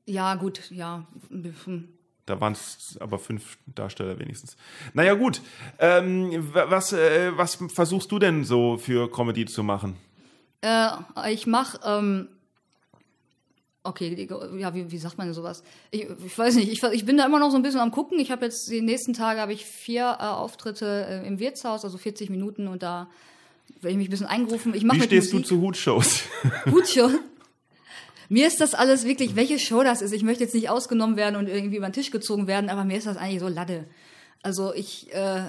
ja, gut, ja. Da waren es aber fünf Darsteller wenigstens. Naja, gut. Ähm, wa- was, äh, was versuchst du denn so für Comedy zu machen? Äh, ich mach, ähm, okay, ja, wie, wie sagt man denn sowas? Ich, ich weiß nicht, ich, ich bin da immer noch so ein bisschen am gucken. Ich habe jetzt die nächsten Tage habe ich vier äh, Auftritte äh, im Wirtshaus, also 40 Minuten und da werde ich mich ein bisschen eingerufen. Ich mache Wie stehst Musik. du zu Hutshows? Gut schon. mir ist das alles wirklich, welche Show das ist. Ich möchte jetzt nicht ausgenommen werden und irgendwie über den Tisch gezogen werden, aber mir ist das eigentlich so Lade. Also ich, äh,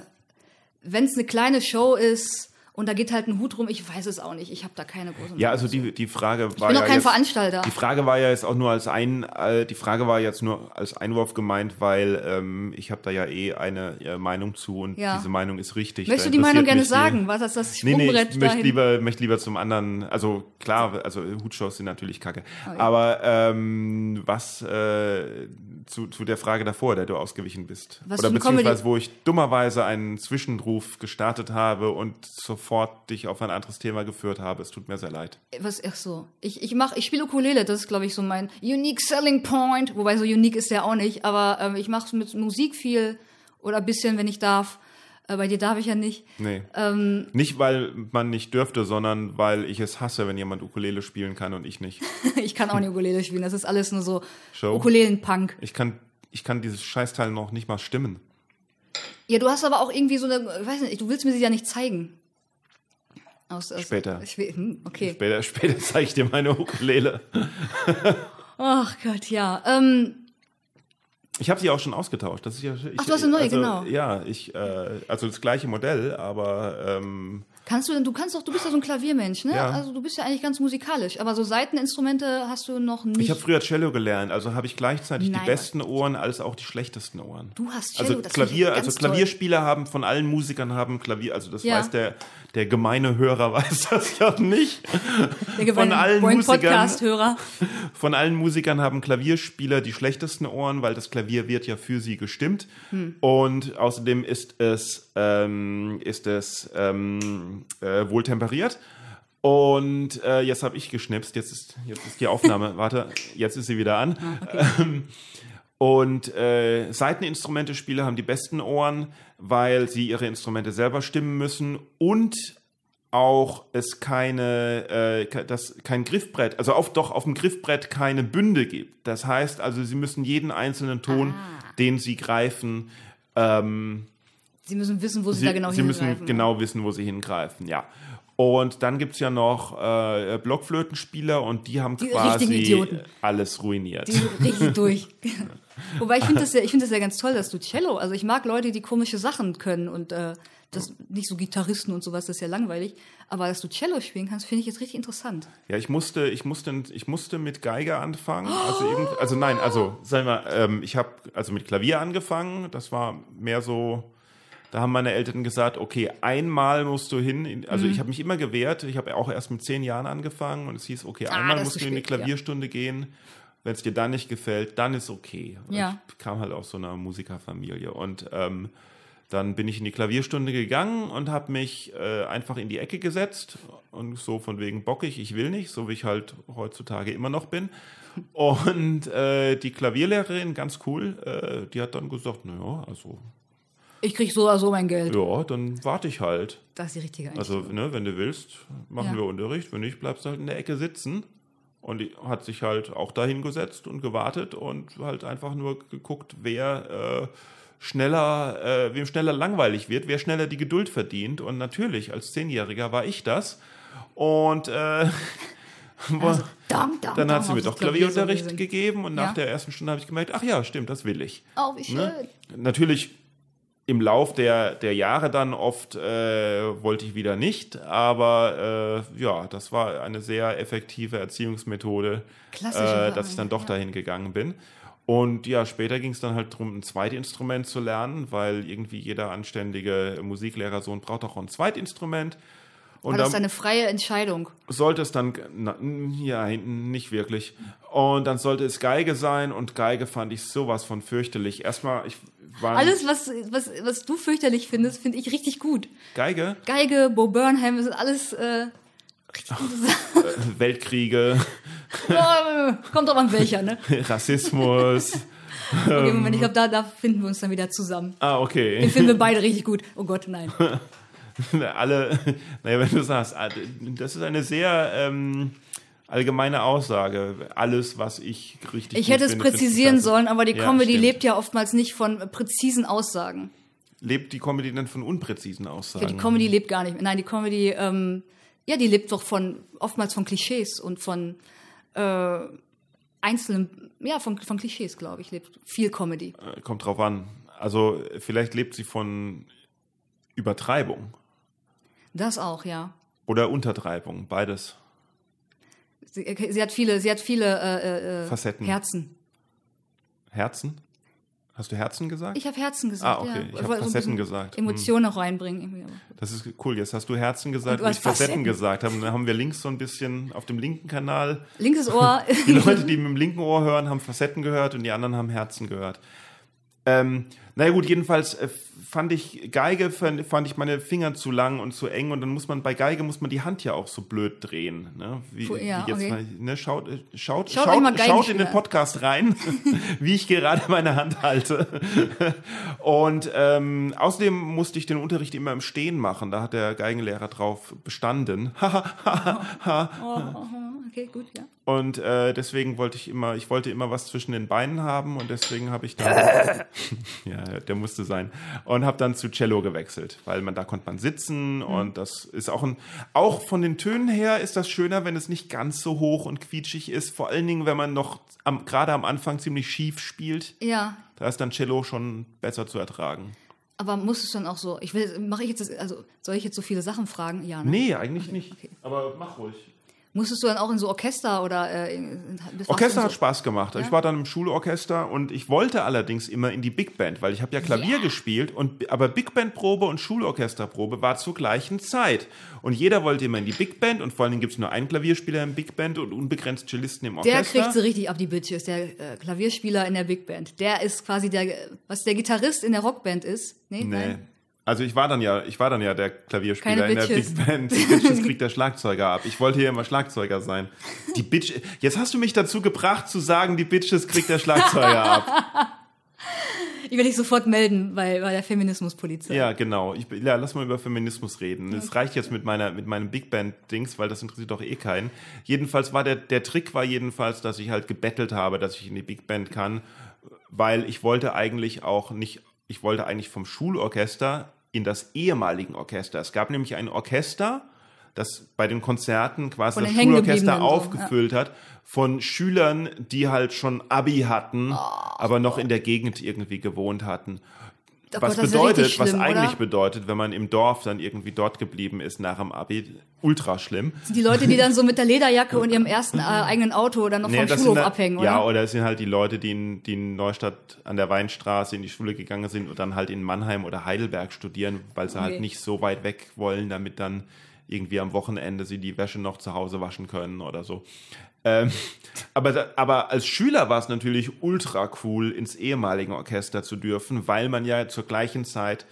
wenn es eine kleine Show ist, und da geht halt ein Hut rum, ich weiß es auch nicht. Ich habe da keine großen. Ja, also die, die Frage war. Ich bin ja auch kein jetzt, Veranstalter. Die Frage war ja jetzt auch nur als ein, äh, die Frage war jetzt nur als Einwurf gemeint, weil ähm, ich habe da ja eh eine äh, Meinung zu und Ja. diese Meinung ist richtig. Möchtest du die Meinung gerne mich die- sagen? Was ist das Nee, nee, ich möchte dahin? lieber, möchte lieber zum anderen, also klar, also Hutshows sind natürlich kacke. Oh Aber ähm, was äh, zu, zu der Frage davor, der du ausgewichen bist. Was Oder beziehungsweise, Comedy- wo ich dummerweise einen Zwischenruf gestartet habe und sofort dich auf ein anderes Thema geführt habe. Es tut mir sehr leid. Was, ach so. Ich, ich mach, ich spiele Ukulele, das ist, glaube ich, so mein unique selling point. Wobei so unique ist der auch nicht, aber ähm, ich mache mit Musik viel oder ein bisschen, wenn ich darf. Äh, bei dir darf ich ja nicht. Nee. Ähm, Nicht, weil man nicht dürfte, sondern weil ich es hasse, wenn jemand Ukulele spielen kann und ich nicht. ich kann auch nicht Ukulele spielen, das ist alles nur so Show. Ukulelen-Punk. Ich kann, ich kann dieses Scheißteil noch nicht mal stimmen. Ja, du hast aber auch irgendwie so eine, ich weiß nicht, du willst mir sie ja nicht zeigen. Aus, aus, Später. Hm, okay. Später, später zeige ich dir meine Ukulele. Ach Gott, ja. Ähm, Ich habe sie auch schon ausgetauscht. Das ist ja, ich, Ach, du hast eine neue, also, genau. Ja, ich, äh, also das gleiche Modell, aber ähm, kannst du denn, du kannst doch, du bist ja so ein Klaviermensch, ne? Ja. Also du bist ja eigentlich ganz musikalisch, aber so Seiteninstrumente hast du noch nicht. ich habe früher Cello gelernt, also habe ich gleichzeitig Nein. die besten Ohren als auch die schlechtesten Ohren. Du hast Cello, also das Klavier, also toll. Klavierspieler haben von allen Musikern haben Klavier, also das Ja. weiß der der gemeine Hörer weiß das ja nicht. der von allen Musikern- Podcast-Hörer. Von allen Musikern haben Klavierspieler die schlechtesten Ohren, weil das Klavier wird ja für sie gestimmt. Hm. Und außerdem ist es, ähm, ist es ähm, äh, wohl temperiert. Und äh, jetzt habe ich geschnipst, jetzt ist, jetzt ist die Aufnahme, warte, jetzt ist sie wieder an. Ah, Ähm, und äh, Seiteninstrumente-Spieler haben die besten Ohren, weil sie ihre Instrumente selber stimmen müssen und auch es keine, äh, das, kein Griffbrett, also auf, doch auf dem Griffbrett keine Bünde gibt. Das heißt also, sie müssen jeden einzelnen Ton, Ah. den sie greifen, ähm, Sie müssen wissen, wo sie, sie, da genau sie müssen hingreifen. genau wissen, wo sie hingreifen, ja. Und dann gibt's ja noch äh, Blockflötenspieler und die haben Die quasi alles ruiniert. Die richtig durch. Wobei ich finde das ja, ich finde das ja ganz toll, dass du Cello. Also ich mag Leute, die komische Sachen können und äh, das nicht so Gitarristen und sowas, das ist ja langweilig. Aber dass du Cello spielen kannst, finde ich jetzt richtig interessant. Ja, ich musste, ich musste, ich musste mit Geige anfangen. Also, irgend, also nein, also sagen wir, ähm, ich habe also mit Klavier angefangen. Das war mehr so. Da haben meine Eltern gesagt, okay, einmal musst du hin. In, Mhm. also ich habe mich immer gewehrt. Ich habe auch erst mit zehn Jahren angefangen und es hieß, okay, Ah, einmal musst du in die spät, ja. Klavierstunde gehen. Wenn es dir dann nicht gefällt, dann ist okay. Ja. Ich kam halt aus so einer Musikerfamilie und ähm, dann bin ich in die Klavierstunde gegangen und habe mich äh, einfach in die Ecke gesetzt und so von wegen bockig, ich will nicht, so wie ich halt heutzutage immer noch bin. Und äh, die Klavierlehrerin, ganz cool, äh, die hat dann gesagt, naja, also Ich krieg so oder so mein Geld. ja, dann warte ich halt. Das ist die richtige Also, Einstellung. ne, wenn du willst, machen Ja. wir Unterricht, wenn nicht, bleibst du halt in der Ecke sitzen. Und die hat sich halt auch dahin gesetzt und gewartet und halt einfach nur geguckt, wer äh, schneller, äh, wem schneller langweilig wird, wer schneller die Geduld verdient. Und natürlich, als Zehnjähriger war ich das. Und äh, Also, dam, dam, dann hat sie mir doch Klavierunterricht gegeben und nach Ja. der ersten Stunde habe ich gemerkt, ach ja, stimmt, das will ich. Oh, wie schön. Ne? Natürlich im Lauf der, der Jahre dann oft äh, wollte ich wieder nicht, aber äh, ja, das war eine sehr effektive Erziehungsmethode, äh, dass ich dann doch dahin gegangen bin. Und ja, später ging es dann halt darum, ein Zweitinstrument zu lernen, weil irgendwie jeder anständige Musiklehrersohn braucht auch ein Zweitinstrument. Und War das dann- eine freie Entscheidung? sollte es dann, na, ja, nicht wirklich. Und dann sollte es Geige sein und Geige fand ich sowas von fürchterlich. Erstmal, ich war Alles, was, was, was du fürchterlich findest, finde ich richtig gut. Geige, Geige, Bo Burnham, das sind alles äh, richtig Sachen. Weltkriege, Kommt drauf an welcher, ne? Rassismus. Okay, Moment, ich glaube, da, da finden wir uns dann wieder zusammen. ah, Den okay. finden wir beide richtig gut. Oh Gott, nein. Alle, naja, wenn du sagst, ah, das ist eine sehr ähm, allgemeine Aussage. Alles, was ich richtig Ich hätte es finde, präzisieren sollen, aber die Ja, Comedy stimmt. lebt ja oftmals nicht von äh, präzisen Aussagen. Lebt die Comedy denn von unpräzisen Ja, Aussagen? die Comedy lebt gar nicht. Nein, die Comedy, ähm, ja, die lebt doch von oftmals von Klischees und von äh, einzelnen, ja, von, von Klischees, glaube ich, lebt viel Comedy. Äh, kommt drauf an. Also vielleicht lebt sie von Übertreibung. Das auch, ja. Oder Untertreibung, beides. Sie, sie hat viele, sie hat viele äh, äh, Facetten. Herzen. Herzen? Hast du Herzen gesagt? Ich habe Herzen gesagt. Ah, okay. Ja. Ich habe Facetten so gesagt. Emotionen hm. reinbringen. Das ist cool. Jetzt hast du Herzen gesagt und, und ich Facetten, Facetten gesagt habe. Dann haben wir links so ein bisschen auf dem linken Kanal. Linkes Ohr. die Leute, die mit dem linken Ohr hören, haben Facetten gehört und die anderen haben Herzen gehört. Ähm, naja gut, jedenfalls äh, fand ich Geige, fand, ich meine Finger zu lang und zu eng und dann muss man bei Geige muss man die Hand ja auch so blöd drehen. Ne? Wie, ja, wie jetzt okay. mal, ne? Schaut, äh, schaut, schaut, schaut, schaut in den Podcast rein, wie ich gerade meine Hand halte. und ähm, außerdem musste ich den Unterricht immer im Stehen machen. Da hat der Geigenlehrer drauf bestanden. oh, okay, gut, ja. Und äh, deswegen wollte ich immer, ich wollte immer was zwischen den Beinen haben und deswegen habe ich da, ja, der musste sein und habe dann zu Cello gewechselt, weil man da konnte man sitzen mhm. und das ist auch ein, auch von den Tönen her ist das schöner, wenn es nicht ganz so hoch und quietschig ist. Vor allen Dingen, wenn man noch am, gerade am Anfang ziemlich schief spielt. Ja. Da ist dann Cello schon besser zu ertragen. Aber muss es dann auch so? Ich will, mache ich jetzt, also soll ich jetzt so viele Sachen fragen? Ja. Ne? Nee, eigentlich okay, nicht. Okay. Aber mach ruhig. Musstest du dann auch in so Orchester oder äh, Orchester hat so? Spaß gemacht. Ja? Ich war dann im Schulorchester und ich wollte allerdings immer in die Big Band, weil ich habe ja Klavier yeah. gespielt und aber Big Band Probe und Schulorchesterprobe war zur gleichen Zeit und jeder wollte immer in die Big Band und vor allen Dingen gibt es nur einen Klavierspieler im Big Band und unbegrenzt Cellisten im Orchester. Der kriegt so richtig ab die Bitches, der äh, Klavierspieler in der Big Band. Der ist quasi der was der Gitarrist in der Rockband ist. Nee, nee. Nein. Also ich war dann ja, ich war dann ja der Klavierspieler in der Big Band. Die Bitches kriegt der Schlagzeuger ab. Ich wollte hier immer Schlagzeuger sein. Die Bitch, jetzt hast du mich dazu gebracht zu sagen, die Bitches kriegt der Schlagzeuger ab. Ich werde dich sofort melden bei, bei der Feminismuspolizei. Ja, genau. Ich, ja, lass mal über Feminismus reden. Es okay. reicht jetzt mit meiner, mit meinem Big Band-Dings, weil das interessiert doch eh keinen. Jedenfalls war der, der Trick war jedenfalls, dass ich halt gebettelt habe, dass ich in die Big Band kann, weil ich wollte eigentlich auch nicht, ich wollte eigentlich vom Schulorchester in das ehemaligen Orchester. Es gab nämlich ein Orchester, das bei den Konzerten quasi das Schulorchester aufgefüllt so, ja. hat, von Schülern, die halt schon Abi hatten, oh, aber noch in der Gegend irgendwie gewohnt hatten. Oh was Gott, bedeutet, schlimm, was eigentlich oder? bedeutet, wenn man im Dorf dann irgendwie dort geblieben ist nach dem Abi, ultra schlimm. Die Leute, die dann so mit der Lederjacke und ihrem ersten äh, eigenen Auto dann noch nee, vom Schulhof da, abhängen, oder? Ja, oder es sind halt die Leute, die in, die in Neustadt an der Weinstraße in die Schule gegangen sind und dann halt in Mannheim oder Heidelberg studieren, weil sie halt okay. halt nicht so weit weg wollen, damit dann irgendwie am Wochenende sie die Wäsche noch zu Hause waschen können oder so. Ähm, aber, aber als Schüler war es natürlich ultra cool, ins ehemalige Orchester zu dürfen, weil man ja zur gleichen Zeit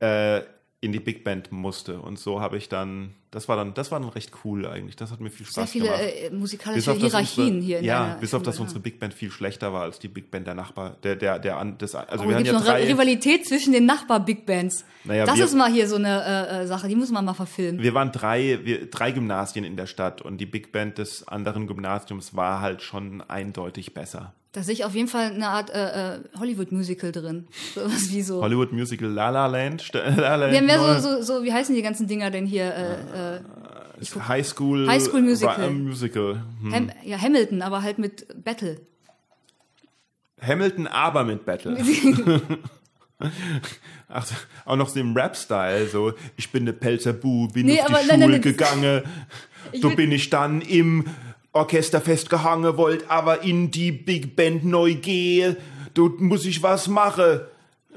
äh, in die Big Band musste. Und so habe ich dann, das war dann, das war dann recht cool eigentlich. Das hat mir viel Spaß Sehr viele gemacht. Äh, musikalische Hierarchien unsere, hier. In ja, bis auf, dass unsere Big Band viel schlechter war als die Big Band der Nachbar, der, der, der, des, also oh, wir hatten ja noch drei, Rivalität zwischen den Nachbar-Big Bands. Naja, das wir, ist mal hier so eine äh, äh, Sache, die muss man mal verfilmen. Wir waren drei, wir, drei Gymnasien in der Stadt und die Big Band des anderen Gymnasiums war halt schon eindeutig besser. Da sehe ich auf jeden Fall eine Art äh, äh, Hollywood-Musical drin. So was wie so. Hollywood-Musical La La Land? La La Land ja, mehr so, so, so, wie heißen die ganzen Dinger denn hier? Äh, äh, High School, High School Musical. Musical. Hm. Ham, ja, Hamilton, aber halt mit Battle. Hamilton, aber mit Battle. Ach, auch noch so im Rap-Style, so, ich bin eine Pelzerbu, bin nee, auf die Schule nein, nein, gegangen, so bin ich dann im Orchester festgehangen wollt, aber in die Big Band neu gehe, du muss ich was machen.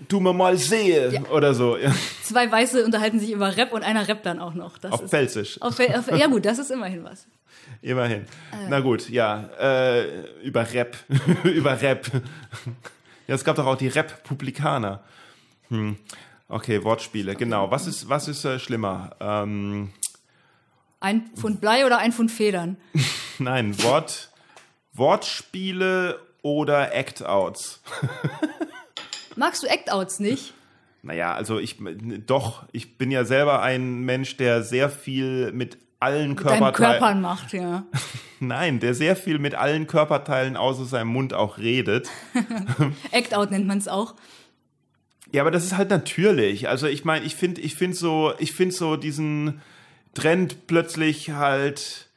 Tu mir mal sehe ja. oder so. Ja. Zwei Weiße unterhalten sich über Rap und einer rappt dann auch noch. Das auf Pfälzisch. Auf, auf, ja gut, das ist immerhin was. Immerhin. Äh. Na gut, ja. Äh, über Rap. über Rap. ja, es gab doch auch die Rap-Publikaner. Hm. Okay, Wortspiele, genau. Was ist, was ist äh, schlimmer? Ähm, ein Pfund Blei oder ein Pfund Federn? Nein, Wort, Wortspiele oder Act-Outs. Magst du Act-Outs nicht? Naja, also ich, doch, ich bin ja selber ein Mensch, der sehr viel mit allen Körperteilen. Körpern macht, ja. Nein, der sehr viel mit allen Körperteilen außer seinem Mund auch redet. Act-Out nennt man es auch. Ja, aber das ist halt natürlich. Also ich meine, ich finde, ich finde so, ich finde so diesen Trend plötzlich halt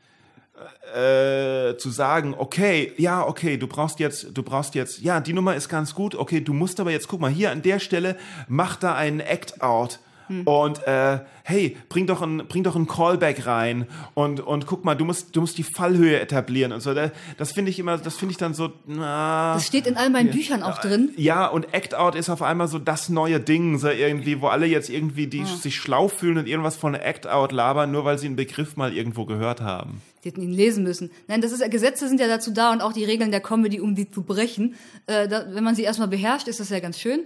äh, zu sagen, okay, ja, okay, du brauchst jetzt, du brauchst jetzt, ja, die Nummer ist ganz gut, okay, du musst aber jetzt, guck mal, hier an der Stelle, mach da einen Act-Out hm. Und äh, hey, bring doch ein, bring doch ein Callback rein und, und guck mal, du musst, du musst die Fallhöhe etablieren und so. Das finde ich immer, das finde ich dann so. Na, das steht in all meinen Büchern auch drin. Ja, und Act Out ist auf einmal so das neue Ding, so irgendwie, wo alle jetzt irgendwie die, ja. sich schlau fühlen und irgendwas von Act Out labern, nur weil sie einen Begriff mal irgendwo gehört haben. Die hätten ihn lesen müssen. Nein, das ist Gesetze sind ja dazu da und auch die Regeln der Comedy, um die zu brechen. Äh, da, wenn man sie erstmal beherrscht, ist das ja ganz schön.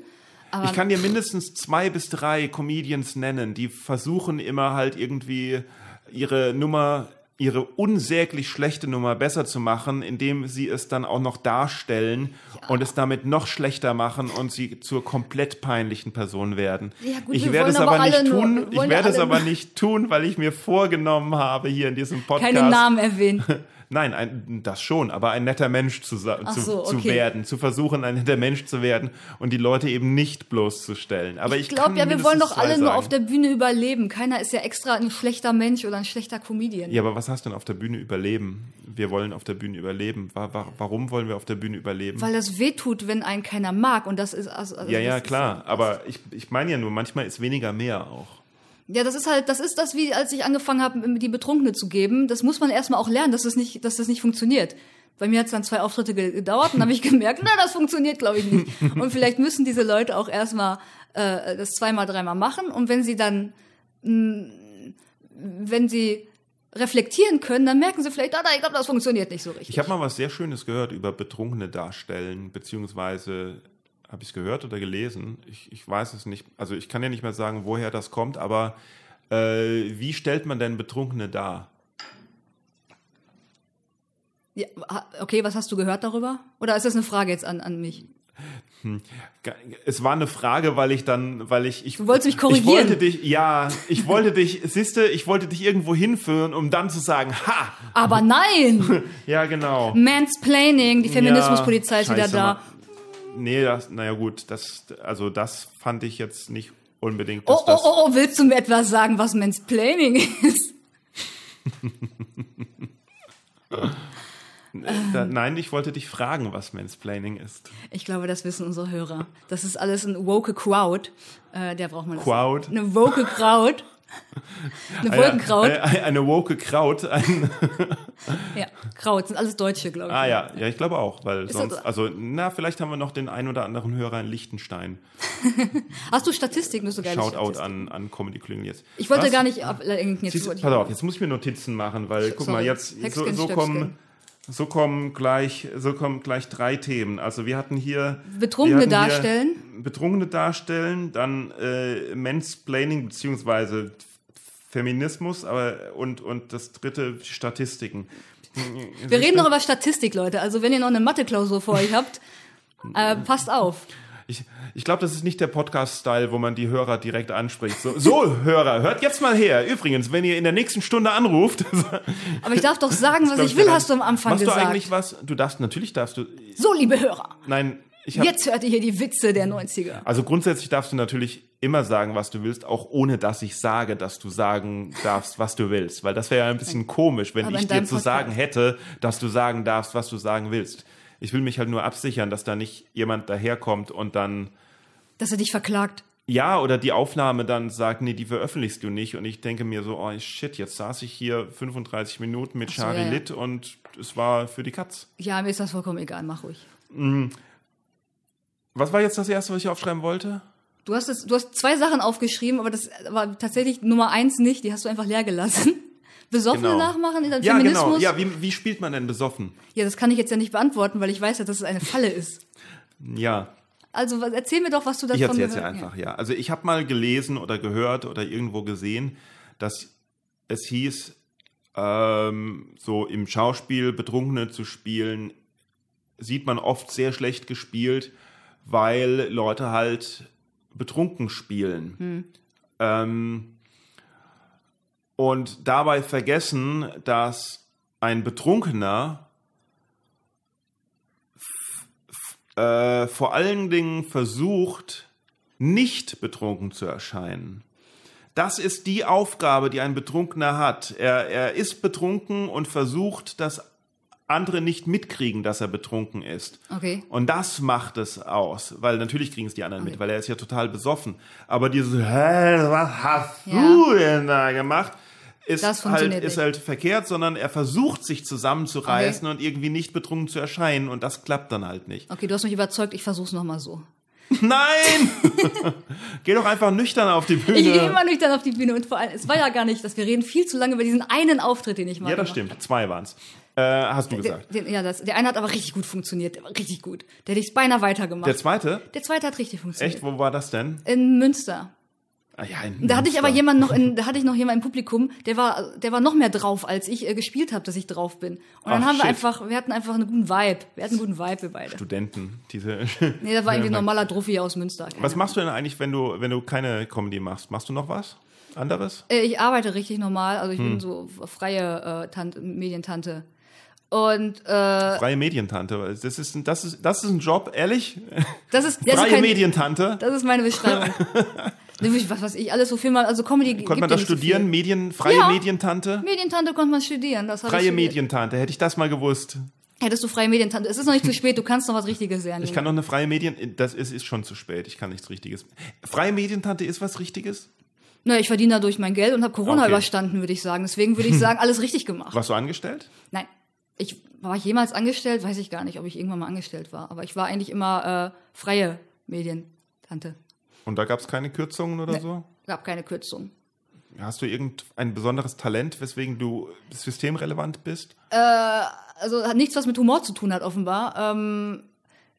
Aber ich kann dir mindestens zwei bis drei Comedians nennen, die versuchen immer halt irgendwie ihre Nummer, ihre unsäglich schlechte Nummer besser zu machen, indem sie es dann auch noch darstellen ja. und es damit noch schlechter machen und sie zur komplett peinlichen Person werden. Ja, gut, ich werde es aber, aber nicht tun. Nur, ich werde es aber nicht tun, weil ich mir vorgenommen habe, hier in diesem Podcast. Keine Namen erwähnen. Nein, ein, das schon, aber ein netter Mensch zu, zu, so, okay. zu, werden, zu versuchen, ein netter Mensch zu werden und die Leute eben nicht bloßzustellen. Aber ich, ich glaube ja, wir wollen doch alle sagen. nur auf der Bühne überleben. Keiner ist ja extra ein schlechter Mensch oder ein schlechter Comedian. Ja, aber was heißt denn auf der Bühne überleben? Wir wollen auf der Bühne überleben. Warum wollen wir auf der Bühne überleben? Weil das wehtut, wenn einen keiner mag und das ist also, also ja, ja, klar. aber ich, ich meine ja nur, manchmal ist weniger mehr auch. Ja, das ist halt, das ist das, wie als ich angefangen habe, die Betrunkene zu geben. Das muss man erstmal auch lernen, dass das nicht, dass das nicht funktioniert. Bei mir hat es dann zwei Auftritte gedauert und habe ich gemerkt, na, das funktioniert, glaube ich, nicht. Und vielleicht müssen diese Leute auch erstmal äh, das zweimal, dreimal machen. Und wenn sie dann, mh, mm, wenn sie reflektieren können, dann merken sie vielleicht, ah, ich glaube, das funktioniert nicht so richtig. Ich habe mal was sehr Schönes gehört über Betrunkene darstellen, beziehungsweise habe ich es gehört oder gelesen? Ich, ich weiß es nicht. Also ich kann ja nicht mehr sagen, woher das kommt, aber äh, wie stellt man denn Betrunkene dar? Ja, okay, was hast du gehört darüber? Oder ist das eine Frage jetzt an, an mich? Hm. Es war eine Frage, weil ich dann, weil ich, ich du wolltest mich korrigieren. Ich wollte dich, ja, ich wollte dich, siehste, ich wollte dich irgendwo hinführen, um dann zu sagen, ha. Aber nein. ja, genau. Mansplaining, die Feminismuspolizei ja, ist wieder da nee, das, naja gut, das, also das fand ich jetzt nicht unbedingt. Oh, oh, oh, oh, willst du mir etwas sagen, was Mansplaining ist? Da, nein, ich wollte dich fragen, was Mansplaining ist. Ich glaube, das wissen unsere Hörer. Das ist alles ein woke Crowd. Äh, der braucht man. Crowd? Eine woke Crowd. Eine Wolkenkraut. Eine, eine, eine woke Kraut. Ein ja, Kraut sind alles Deutsche, glaube ich. Ah ja, ja, ich glaube auch, weil Ist sonst, also na, vielleicht haben wir noch den ein oder anderen Hörer in Liechtenstein. Hast du Statistiken? Das ist so geil. Shoutout an, an Comedy Klüngen jetzt. Ich wollte Was? gar nicht ablenken. Jetzt Siehst, pass auf, jetzt muss ich mir Notizen machen, weil guck Sorry. mal, jetzt so, so kommen so kommen gleich, so kommen gleich drei Themen. Also wir hatten hier Betrunkene hatten darstellen, hier Betrunkene darstellen, dann äh, Mansplaining beziehungsweise Feminismus, aber und und das dritte Statistiken. Wir reden noch über Statistik, Leute. Also wenn ihr noch eine Mathe-Klausur vor euch habt, äh, passt auf. Ich, ich glaube, das ist nicht der Podcast-Style, wo man die Hörer direkt anspricht. So, so, Hörer, hört jetzt mal her. Übrigens, wenn ihr in der nächsten Stunde anruft. Aber ich darf doch sagen, was ich will, hast du am Anfang machst gesagt. Machst du eigentlich was? Du darfst, natürlich darfst du. So, liebe Hörer. Nein, hab, Jetzt hört ihr hier die Witze der 90er. Also grundsätzlich darfst du natürlich immer sagen, was du willst, auch ohne dass ich sage, dass du sagen darfst, was du willst. Weil das wäre ja ein bisschen komisch, wenn Aber ich dir zu sagen hätte, dass du sagen darfst, was du sagen willst. Ich will mich halt nur absichern, dass da nicht jemand daherkommt und dann. Dass er dich verklagt. Ja, oder die Aufnahme dann sagt, nee, die veröffentlichst du nicht. Und ich denke mir so, oh shit, jetzt saß ich hier 35 Minuten mit so, Shari ja, ja. Litt und es war für die Katz. Ja, mir ist das vollkommen egal, mach ruhig. Mhm. Was war jetzt das erste, was ich aufschreiben wollte? Du hast, es, du hast zwei Sachen aufgeschrieben, aber das war tatsächlich Nummer eins nicht, die hast du einfach leer gelassen. Besoffene genau. nachmachen in der ja, Feminismus? Genau. Ja, wie, wie spielt man denn besoffen? Ja, das kann ich jetzt ja nicht beantworten, weil ich weiß ja, dass es eine Falle ist. ja. Also erzähl mir doch, was du davon Ich erzähl's dir einfach, ja. ja. Also ich habe mal gelesen oder gehört oder irgendwo gesehen, dass es hieß, ähm, so im Schauspiel Betrunkene zu spielen, sieht man oft sehr schlecht gespielt, weil Leute halt betrunken spielen. Hm. Ähm, und dabei vergessen, dass ein Betrunkener äh, vor allen Dingen versucht, nicht betrunken zu erscheinen. Das ist die Aufgabe, die ein Betrunkener hat. Er, er ist betrunken und versucht, dass andere nicht mitkriegen, dass er betrunken ist. Okay. Und das macht es aus, weil natürlich kriegen es die anderen okay. mit, weil er ist ja total besoffen. Aber dieses, hä, was hast ja. du denn da gemacht? Ist halt, ist halt verkehrt, sondern er versucht sich zusammenzureißen okay. und irgendwie nicht betrunken zu erscheinen und das klappt dann halt nicht. Okay, du hast mich überzeugt, ich versuch's nochmal so. Nein! Geh doch einfach nüchtern auf die Bühne. Ich gehe immer nüchtern auf die Bühne und vor allem, es war ja gar nicht, dass wir reden viel zu lange über diesen einen Auftritt, den ich mal Ja, das stimmt. Zwei waren's. Äh, hast du gesagt. Der, der, ja, das, der eine hat aber richtig gut funktioniert. Der war richtig gut. Der hätte ich beinahe weitergemacht. Der zweite? Der zweite hat richtig funktioniert. Echt? Wo war das denn? In Münster. Ah, ja, da hatte ich aber jemanden noch in, da hatte ich noch jemanden im Publikum, der war, der war noch mehr drauf, als ich äh, gespielt habe, dass ich drauf bin. Und dann Ach, haben wir einfach, wir hatten einfach einen guten Vibe. Wir hatten einen guten Vibe, wir beide. Studenten, diese. nee, das war irgendwie ein normaler Druffi aus Münster. Was machst du denn eigentlich, wenn du, wenn du keine Comedy machst? Machst du noch was? Anderes? Äh, ich arbeite richtig normal, also ich hm. bin so freie äh, Tante, Medientante. Und äh, freie Medientante, das ist das ist das ist ein Job, ehrlich? Das ist das freie ist kein, Medientante. Das ist meine Beschreibung. was weiß ich, alles so viel mal, also Comedy Konnte man das studieren? So Medien, freie ja, Medientante? Medientante konnte man studieren. Das freie Medientante, hätte ich das mal gewusst. Hättest du freie Medientante. Es ist noch nicht zu spät, du kannst noch was Richtiges lernen. Ich kann noch eine freie Medien, das ist, ist schon zu spät, ich kann nichts Richtiges. Freie Medientante ist was Richtiges? Na, ich verdiene dadurch mein Geld und habe Corona okay. überstanden, würde ich sagen. Deswegen würde ich sagen, alles richtig gemacht. Warst du angestellt? Nein ich war ich jemals angestellt, weiß ich gar nicht, ob ich irgendwann mal angestellt war. Aber ich war eigentlich immer äh, freie Medientante. Und da gab es keine Kürzungen oder nee, so? Gab keine Kürzungen. Hast du irgendein besonderes Talent, weswegen du systemrelevant bist? Äh, also hat nichts, was mit Humor zu tun hat, offenbar. Ähm,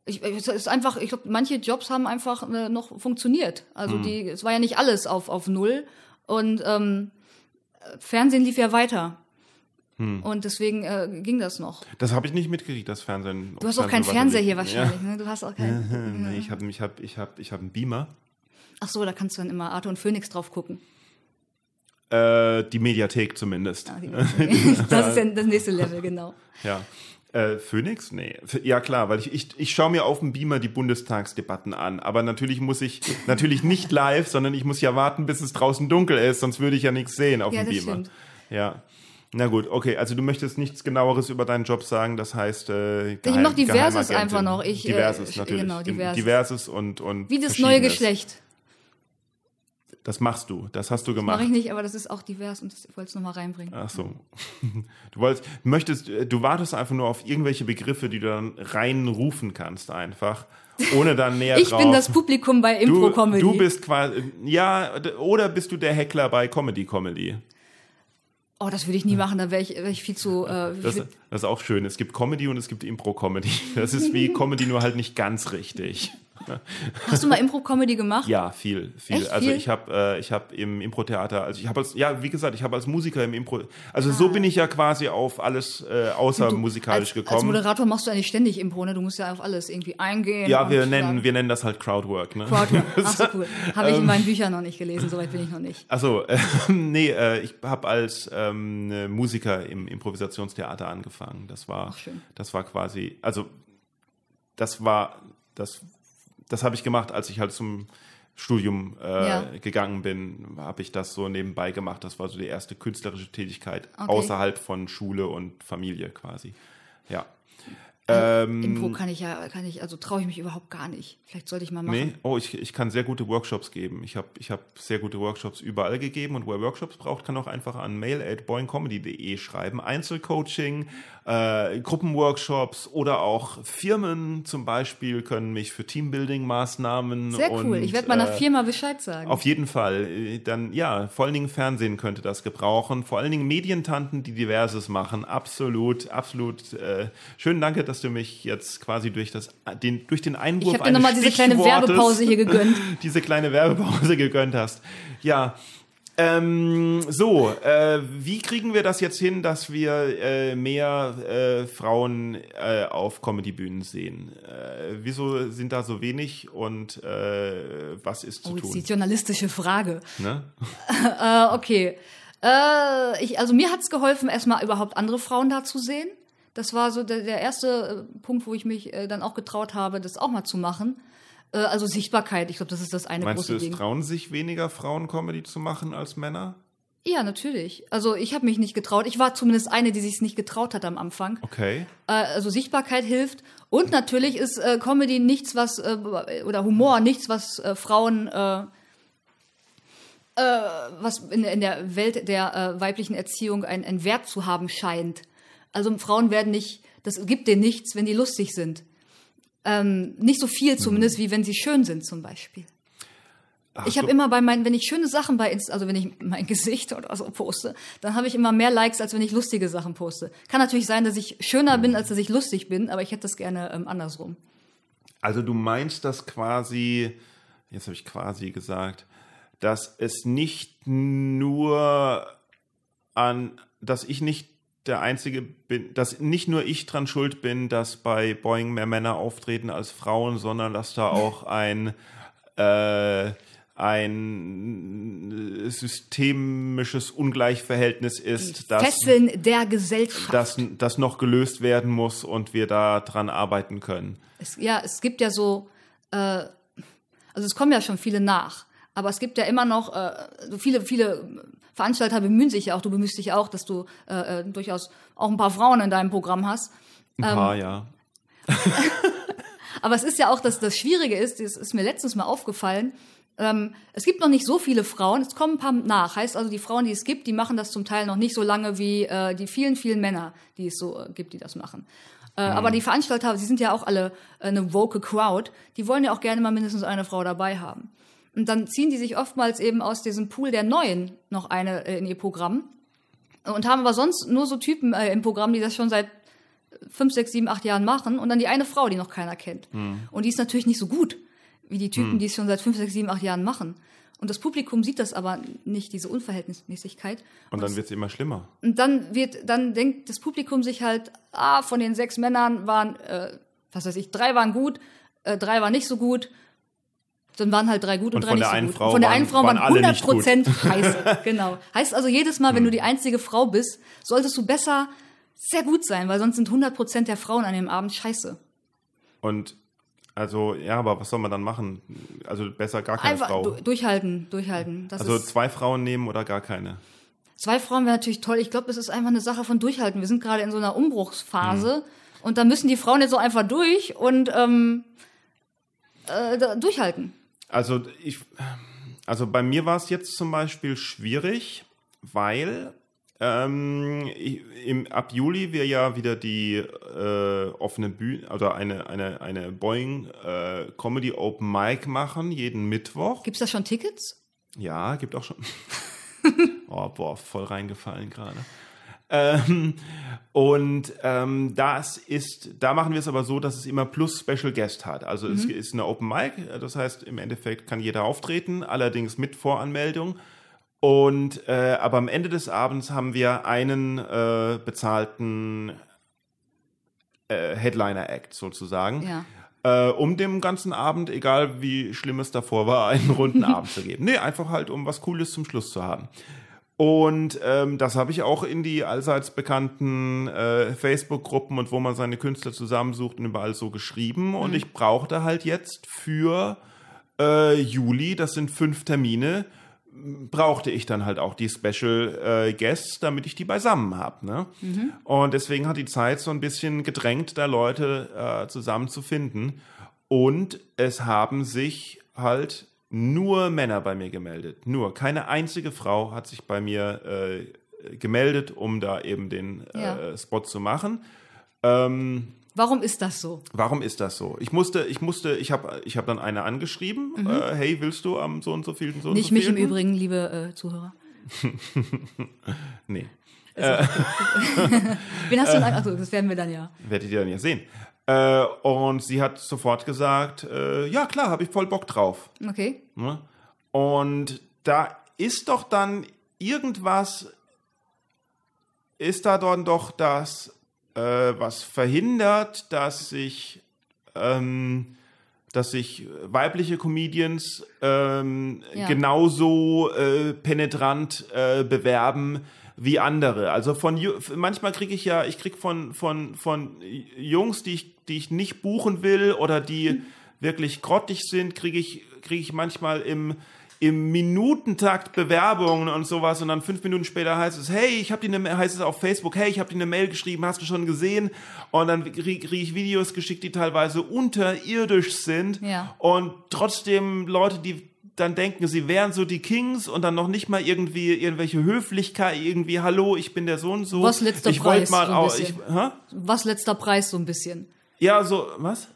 ich, es ist einfach, ich glaube, manche Jobs haben einfach äh, noch funktioniert. Also hm. die, es war ja nicht alles auf, auf Null. Und ähm, Fernsehen lief ja weiter. Hm. Und deswegen äh, ging das noch. Das habe ich nicht mitgekriegt, das Fernsehen. Du hast auch keinen Fernseher hier wahrscheinlich, ja. ne? Du hast auch keinen. nee, ich habe ich hab, ich hab, ich hab einen Beamer. Ach so, da kannst du dann immer Arthur und Phoenix drauf gucken. Äh, die Mediathek zumindest. Ah, Mediathek. das ist das nächste Level, genau. Ja. Äh, Phoenix? Nee. Ja klar, weil ich, ich, ich schaue mir auf dem Beamer die Bundestagsdebatten an. Aber natürlich muss ich, natürlich nicht live, sondern ich muss ja warten, bis es draußen dunkel ist, sonst würde ich ja nichts sehen auf ja, dem Beamer. Stimmt. Ja. Na gut, okay, also du möchtest nichts genaueres über deinen Job sagen, das heißt äh, Geheim, Ich mach Diverses einfach noch. Ich, diverses äh, natürlich. Genau, Diverses. Diverses und, und Wie das neue Geschlecht. Das machst du, das hast du gemacht. Mache ich nicht, aber das ist auch divers und das wollte ich nochmal reinbringen. Ach so. Du wolltest, möchtest, du wartest einfach nur auf irgendwelche Begriffe, die du dann reinrufen kannst einfach, ohne dann näher ich drauf. Ich bin das Publikum bei Impro-Comedy. Du, du bist quasi, ja, oder bist du der Heckler bei Comedy-Comedy? Oh, das würde ich nie machen, da wäre ich, wär ich viel zu. Äh, das, das, ist auch schön. Es gibt Comedy und es gibt Impro-Comedy. Das ist wie Comedy, nur halt nicht ganz richtig. Hast du mal Impro-Comedy gemacht? Ja, viel, viel. Echt also viel? ich habe äh, ich habe im Impro-Theater, also ich habe als, ja, wie gesagt, ich habe als Musiker im Impro, also ah. so bin ich ja quasi auf alles äh, außer du, musikalisch als, gekommen. Als Moderator machst du eigentlich ständig Impro, ne? Du musst ja auf alles irgendwie eingehen. Ja, wir nennen, wir nennen das halt Crowdwork, ne? Crowdwork, ach so cool. Habe ich in ähm. meinen Büchern noch nicht gelesen, soweit bin ich noch nicht. Achso, äh, nee, äh, ich habe als ähm, Musiker im Improvisationstheater angefangen. Das war, ach, schön. das war quasi, also das war, das das habe ich gemacht, als ich halt zum Studium äh, ja. gegangen bin, habe ich das so nebenbei gemacht. Das war so die erste künstlerische Tätigkeit okay. außerhalb von Schule und Familie quasi. Ja. Ähm, Impro kann ich ja, kann ich, also traue ich mich überhaupt gar nicht. Vielleicht sollte ich mal machen. Nee, oh, ich, ich kann sehr gute Workshops geben. Ich habe ich hab sehr gute Workshops überall gegeben und wer Workshops braucht, kann auch einfach an mail at boingcomedy.de schreiben. Einzelcoaching, äh, Gruppenworkshops oder auch Firmen zum Beispiel können mich für Teambuilding-Maßnahmen. Sehr cool. Und, ich werde meiner äh, Firma Bescheid sagen. Auf jeden Fall. Dann ja, vor allen Dingen Fernsehen könnte das gebrauchen. Vor allen Dingen Medientanten, die diverses machen. Absolut, absolut. Äh, schönen Dank, dass du mich jetzt quasi durch das, den, durch den Einwurf Ich habe dir nochmal diese kleine Werbepause hier gegönnt. diese kleine Werbepause gegönnt hast. Ja. Ähm, so, äh, wie kriegen wir das jetzt hin, dass wir äh, mehr äh, Frauen äh, auf Comedybühnen sehen? Äh, wieso sind da so wenig und äh, was ist zu oh, tun? Das ist die journalistische Frage. Ne? okay. ich, also mir hat es geholfen, erstmal überhaupt andere Frauen da zu sehen. Das war so der, der erste Punkt, wo ich mich dann auch getraut habe, das auch mal zu machen. Äh, also Sichtbarkeit, ich glaube, das ist das eine Meinst große du, es Ding. trauen sich weniger Frauen Comedy zu machen als Männer? Ja, natürlich. Also ich habe mich nicht getraut. Ich war zumindest eine, die sich nicht getraut hat am Anfang. Okay. Äh, also Sichtbarkeit hilft. Und natürlich ist äh, Comedy nichts, was, äh, oder Humor nichts, was äh, Frauen, äh, äh, was in, in der Welt der äh, weiblichen Erziehung ein, ein Wert zu haben scheint. Also Frauen werden nicht, das gibt denen nichts, wenn die lustig sind. Ähm, nicht so viel zumindest, wie wenn sie schön sind zum Beispiel. Ach, ich habe immer bei meinen, wenn ich schöne Sachen bei Insta, also wenn ich mein Gesicht oder so poste, dann habe ich immer mehr Likes, als wenn ich lustige Sachen poste. Kann natürlich sein, dass ich schöner bin, als dass ich lustig bin, aber ich hätte das gerne ähm, andersrum. Also du meinst das quasi, jetzt habe ich quasi gesagt, dass es nicht nur an, dass ich nicht der Einzige bin, dass nicht nur ich dran schuld bin, dass bei Boeing mehr Männer auftreten als Frauen, sondern dass da auch ein äh, ein systemisches Ungleichverhältnis ist, das, Fesseln der Gesellschaft. das, das noch gelöst werden muss und wir da dran arbeiten können. Es, ja, es gibt ja so, äh, also es kommen ja schon viele nach, aber es gibt ja immer noch, äh, so viele, viele Veranstalter bemühen sich ja auch, du bemühst dich auch, dass du äh, äh, durchaus auch ein paar Frauen in deinem Programm hast. Ein paar, ja. Aber es ist ja auch, dass das Schwierige ist, das ist mir letztens mal aufgefallen, ähm, es gibt noch nicht so viele Frauen, es kommen ein paar nach. Heißt also, die Frauen, die es gibt, die machen das zum Teil noch nicht so lange wie äh, die vielen, vielen Männer, die es so äh, gibt, die das machen. Äh, Aber die Veranstalter, sie sind ja auch alle äh, eine woke Crowd, die wollen ja auch gerne mal mindestens eine Frau dabei haben. Und dann ziehen die sich oftmals eben aus diesem Pool der Neuen noch eine äh, in ihr Programm und haben aber sonst nur so Typen äh, im Programm, die das schon seit fünf, sechs, sieben, acht Jahren machen und dann die eine Frau, die noch keiner kennt. Und die ist natürlich nicht so gut wie die Typen, die es schon seit fünf, sechs, sieben, acht Jahren machen. Und das Publikum sieht das aber nicht, diese Unverhältnismäßigkeit. Und dann wird es immer schlimmer. Und dann wird, dann denkt das Publikum sich halt, ah, von den sechs Männern waren, äh, was weiß ich, drei waren gut, äh, drei waren nicht so gut. Dann waren halt drei gut und, Und drei nicht so gut. Frau von der einen Frau waren waren alle 100 nicht gut. Prozent scheiße. genau. Heißt also jedes Mal, wenn du die einzige Frau bist, solltest du besser sehr gut sein, weil sonst sind 100 Prozent der Frauen an dem Abend scheiße. Und also, ja, aber was soll man dann machen? Also besser gar keine Einfach Frau. du, durchhalten, durchhalten. Das Also zwei Frauen nehmen oder gar keine. zwei Frauen wäre natürlich toll. Ich glaube, es ist einfach eine Sache von durchhalten. Wir sind gerade in so einer Umbruchsphase Hm. und da müssen die Frauen jetzt so einfach durch und ähm, äh, durchhalten. Also ich, also bei mir war es jetzt zum Beispiel schwierig, weil ähm, ich, im, ab Juli wir ja wieder die äh, offene Bühne oder eine, eine, eine Boeing äh, Comedy Open Mic machen, jeden Mittwoch. Gibt's da schon Tickets? Ja, gibt auch schon. oh, boah, voll reingefallen gerade. Ähm, und ähm, das ist, da machen wir es aber so, dass es immer plus Special Guest hat. Also es ist eine Open Mic, das heißt im Endeffekt kann jeder auftreten, allerdings mit Voranmeldung. Und äh, aber am Ende des Abends haben wir einen äh, bezahlten äh, Headliner-Act sozusagen Ja. äh, um dem ganzen Abend, egal wie schlimm es davor war, einen runden Abend zu geben. Nee, einfach halt, um was Cooles zum Schluss zu haben. Und ähm, das habe ich auch in die allseits bekannten äh, Facebook-Gruppen und wo man seine Künstler zusammensucht und überall so geschrieben. Und ich brauchte halt jetzt für äh, Juli, das sind fünf Termine, brauchte ich dann halt auch die Special äh, Guests, damit ich die beisammen habe. Ne? Und deswegen hat die Zeit so ein bisschen gedrängt, da Leute äh, zusammenzufinden. Und es haben sich halt nur Männer bei mir gemeldet. Nur. Keine einzige Frau hat sich bei mir äh, gemeldet, um da eben den äh, Ja. Spot zu machen. Ähm, Warum ist das so? Warum ist das so? Ich musste, ich musste, ich habe ich hab dann eine angeschrieben, äh, hey, willst du am so und so vielen, so und Mhm. Nicht so mich im? Übrigen, liebe äh, Zuhörer. Nee, Wen hast du denn? Achso, das werden wir dann ja. werdet ihr dann ja sehen. Äh, und sie hat sofort gesagt, äh, ja klar, habe ich voll Bock drauf. Okay. Ne? Und da ist doch dann irgendwas, ist da dann doch das, äh, was verhindert, dass sich, ähm, dass sich weibliche Comedians ähm, Ja. genauso äh, penetrant äh, bewerben wie andere. Also von manchmal kriege ich ja, ich krieg von von von Jungs, die ich die ich nicht buchen will oder die wirklich grottig sind, kriege ich, kriege ich manchmal im, im Minutentakt Bewerbungen und sowas und dann fünf Minuten später heißt es, hey, ich habe dir eine, heißt es auf Facebook, hey, ich habe dir eine Mail geschrieben, hast du schon gesehen? Und dann kriege krieg ich Videos geschickt, die teilweise unterirdisch sind Ja. und trotzdem Leute, die dann denken, sie wären so die Kings und dann noch nicht mal irgendwie irgendwelche Höflichkeit, irgendwie, hallo, ich bin der so und so. Was letzter ich wollte Preis, mal so ein auch, ich? Was letzter Preis so ein bisschen. Ja, so, was?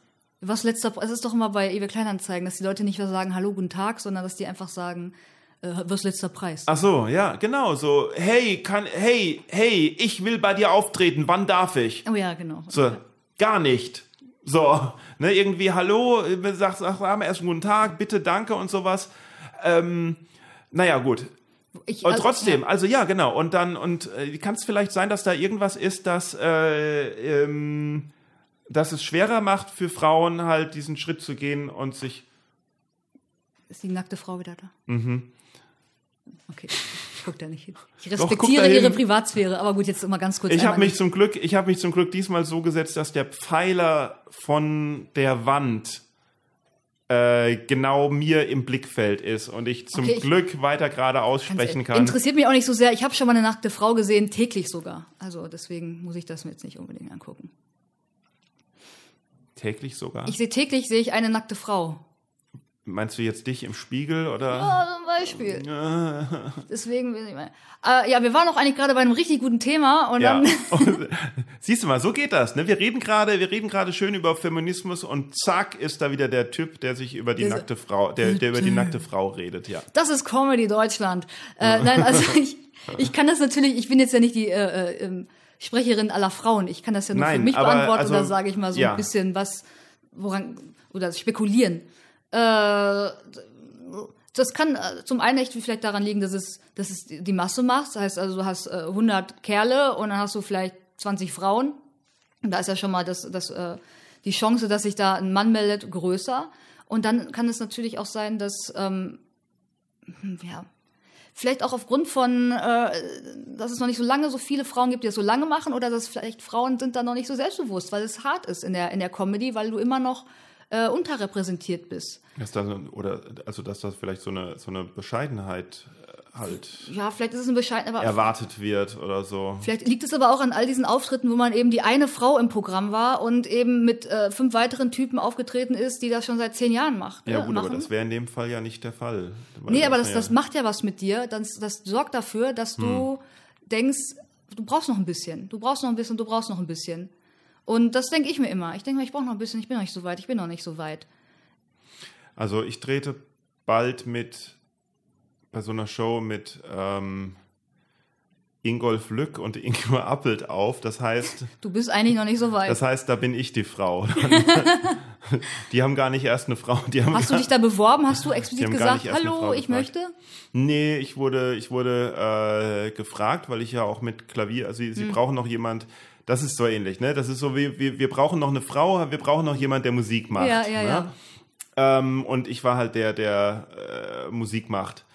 Was letzter Preis? Es ist doch immer bei eBay Kleinanzeigen, dass die Leute nicht mehr sagen Hallo, guten Tag, sondern dass die einfach sagen, äh, was letzter Preis. Ach so, ja, genau, so, hey, kann, hey, hey, ich will bei dir auftreten, wann darf ich? Oh ja, genau. So, gar nicht. So, ne, irgendwie, hallo, äh, sagst, ach, erst guten Tag, bitte, danke und sowas. Ähm, naja, gut. Ich, Und also, trotzdem, ja. also ja, genau. Und dann, und äh, kann es vielleicht sein, dass da irgendwas ist, dass, äh, ähm, dass es schwerer macht für Frauen halt diesen Schritt zu gehen und sich. Ist die nackte Frau wieder da? Mhm. Okay, ich guck da nicht hin. Ich respektiere hin. ihre Privatsphäre, aber gut, jetzt immer ganz kurz. Ich habe mich zum Glück, ich habe mich zum Glück diesmal so gesetzt, dass der Pfeiler von der Wand äh, genau mir im Blickfeld ist und ich zum Okay, ich- Glück weiter geradeaus sprechen kann. Interessiert mich auch nicht so sehr. Ich habe schon mal eine nackte Frau gesehen, täglich sogar. Also deswegen muss ich das mir jetzt nicht unbedingt angucken. Täglich sogar. Ich sehe täglich sehe ich eine nackte Frau. Meinst du jetzt dich im Spiegel oder? Beispiel. Deswegen will ich mal. Äh, ja, wir waren auch eigentlich gerade bei einem richtig guten Thema und Ja. dann siehst du mal, so geht das. Ne? Wir reden gerade, wir reden gerade schön über Feminismus und zack ist da wieder der Typ, der sich über die Diese- nackte Frau, der, der über die nackte Frau redet. Ja. Das ist Comedy Deutschland. Äh, nein, also ich, ich kann das natürlich, ich bin jetzt ja nicht die äh, äh, ähm, Sprecherin aller Frauen. Ich kann das ja nur Nein, für mich aber beantworten also, oder sage ich mal so ja. ein bisschen was, woran, oder spekulieren. Äh, das kann äh, zum einen echt vielleicht daran liegen, dass es, dass es die Masse macht. Das heißt also, du hast äh, 100 Kerle und dann hast du vielleicht 20 Frauen. Und da ist ja schon mal das, das, äh, die Chance, dass sich da ein Mann meldet, größer. Und dann kann es natürlich auch sein, dass ähm, hm, ja, vielleicht auch aufgrund von, äh, dass es noch nicht so lange so viele Frauen gibt, die das so lange machen, oder dass vielleicht Frauen sind da noch nicht so selbstbewusst, weil es hart ist in der, in der Comedy, weil du immer noch äh, unterrepräsentiert bist. Dass da, oder, also, dass das vielleicht so eine, so eine Bescheidenheit äh, halt Ja, vielleicht ist es ein Bescheid, aber erwartet wird oder so. Vielleicht liegt es aber auch an all diesen Auftritten, wo man eben die eine Frau im Programm war und eben mit äh, fünf weiteren Typen aufgetreten ist, die das schon seit zehn Jahren macht. Ja, äh, gut, machen. aber das wäre in dem Fall ja nicht der Fall. Nee, aber das, ja- das macht ja was mit dir. Das, das sorgt dafür, dass du denkst, du brauchst noch ein bisschen. Du brauchst noch ein bisschen, du brauchst noch ein bisschen. Und das denke ich mir immer. Ich denke mir, ich brauche noch ein bisschen, ich bin noch nicht so weit, ich bin noch nicht so weit. Also ich trete bald mit bei so einer Show mit ähm, Ingolf Lück und Ingmar Appelt auf. Das heißt, Du bist eigentlich noch nicht so weit. das heißt, da bin ich die Frau. die haben gar nicht erst eine Frau. Die haben Hast du dich da beworben? Hast du explizit gesagt, hallo, ich gefragt. möchte? Nee, ich wurde, ich wurde äh, gefragt, weil ich ja auch mit Klavier, also sie, Hm. sie brauchen noch jemand, das ist so ähnlich, ne? Das ist so wie, wir, wir brauchen noch eine Frau, wir brauchen noch jemand, der Musik macht. Ja, ja, ne? ja. Ähm, und ich war halt der, der äh, Musik macht.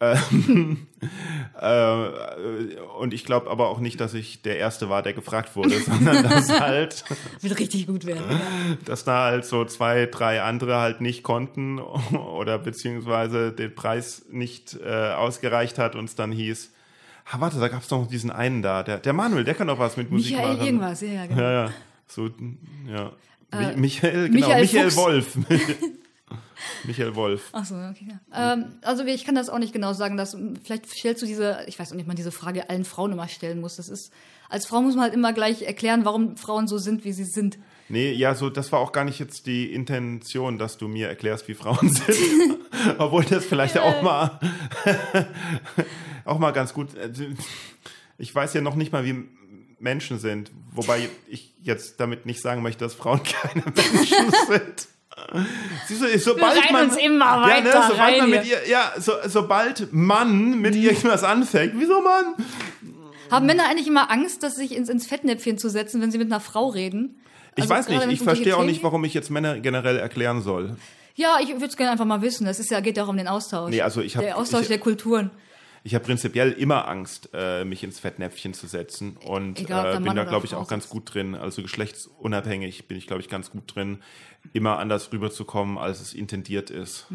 Ähm, äh, und ich glaube aber auch nicht, dass ich der Erste war, der gefragt wurde, sondern dass halt, Wird richtig gut werden. Ja. dass da halt so zwei, drei andere halt nicht konnten oder beziehungsweise den Preis nicht äh, ausgereicht hat und es dann hieß, ah, warte, da gab es noch diesen einen da, der, der Manuel, der kann doch was mit Musik Michael machen. irgendwas, ja, ja, genau. Ja, ja. So, ja. Äh, Michael, genau, Michael Michael. Wolf. Michael Wolf. Ach so, okay. Ja. Ähm, also ich kann das auch nicht genau sagen, dass vielleicht stellst du diese, ich weiß auch nicht, man diese Frage allen Frauen immer stellen muss. Das ist als Frau muss man halt immer gleich erklären, warum Frauen so sind, wie sie sind. Nee, ja, so, das war auch gar nicht jetzt die Intention, dass du mir erklärst, wie Frauen sind. Obwohl das vielleicht auch mal, auch mal ganz gut, äh, ich weiß ja noch nicht mal, wie Menschen sind. Wobei ich jetzt damit nicht sagen möchte, dass Frauen keine Menschen sind. Siehst du, sobald reihen man, ja, weiter ne, sobald man mit ihr, ja, so, sobald Mann mit irgendwas anfängt, wieso Mann? Haben Männer eigentlich immer Angst, dass sich ins, ins Fettnäpfchen zu setzen, wenn sie mit einer Frau reden? Ich Also weiß gerade nicht, ich verstehe auch nicht, warum ich jetzt Männer generell erklären soll. Ja, ich würde es gerne einfach mal wissen. Das ist ja, geht ja auch um den Austausch. Nee, also ich hab- Der Austausch ich- der Kulturen. Ich habe prinzipiell immer Angst, äh, mich ins Fettnäpfchen zu setzen und Egal, äh, bin da, glaube ich, auch ganz gut drin. Also geschlechtsunabhängig bin ich, glaube ich, ganz gut drin, immer anders rüberzukommen, als es intendiert ist.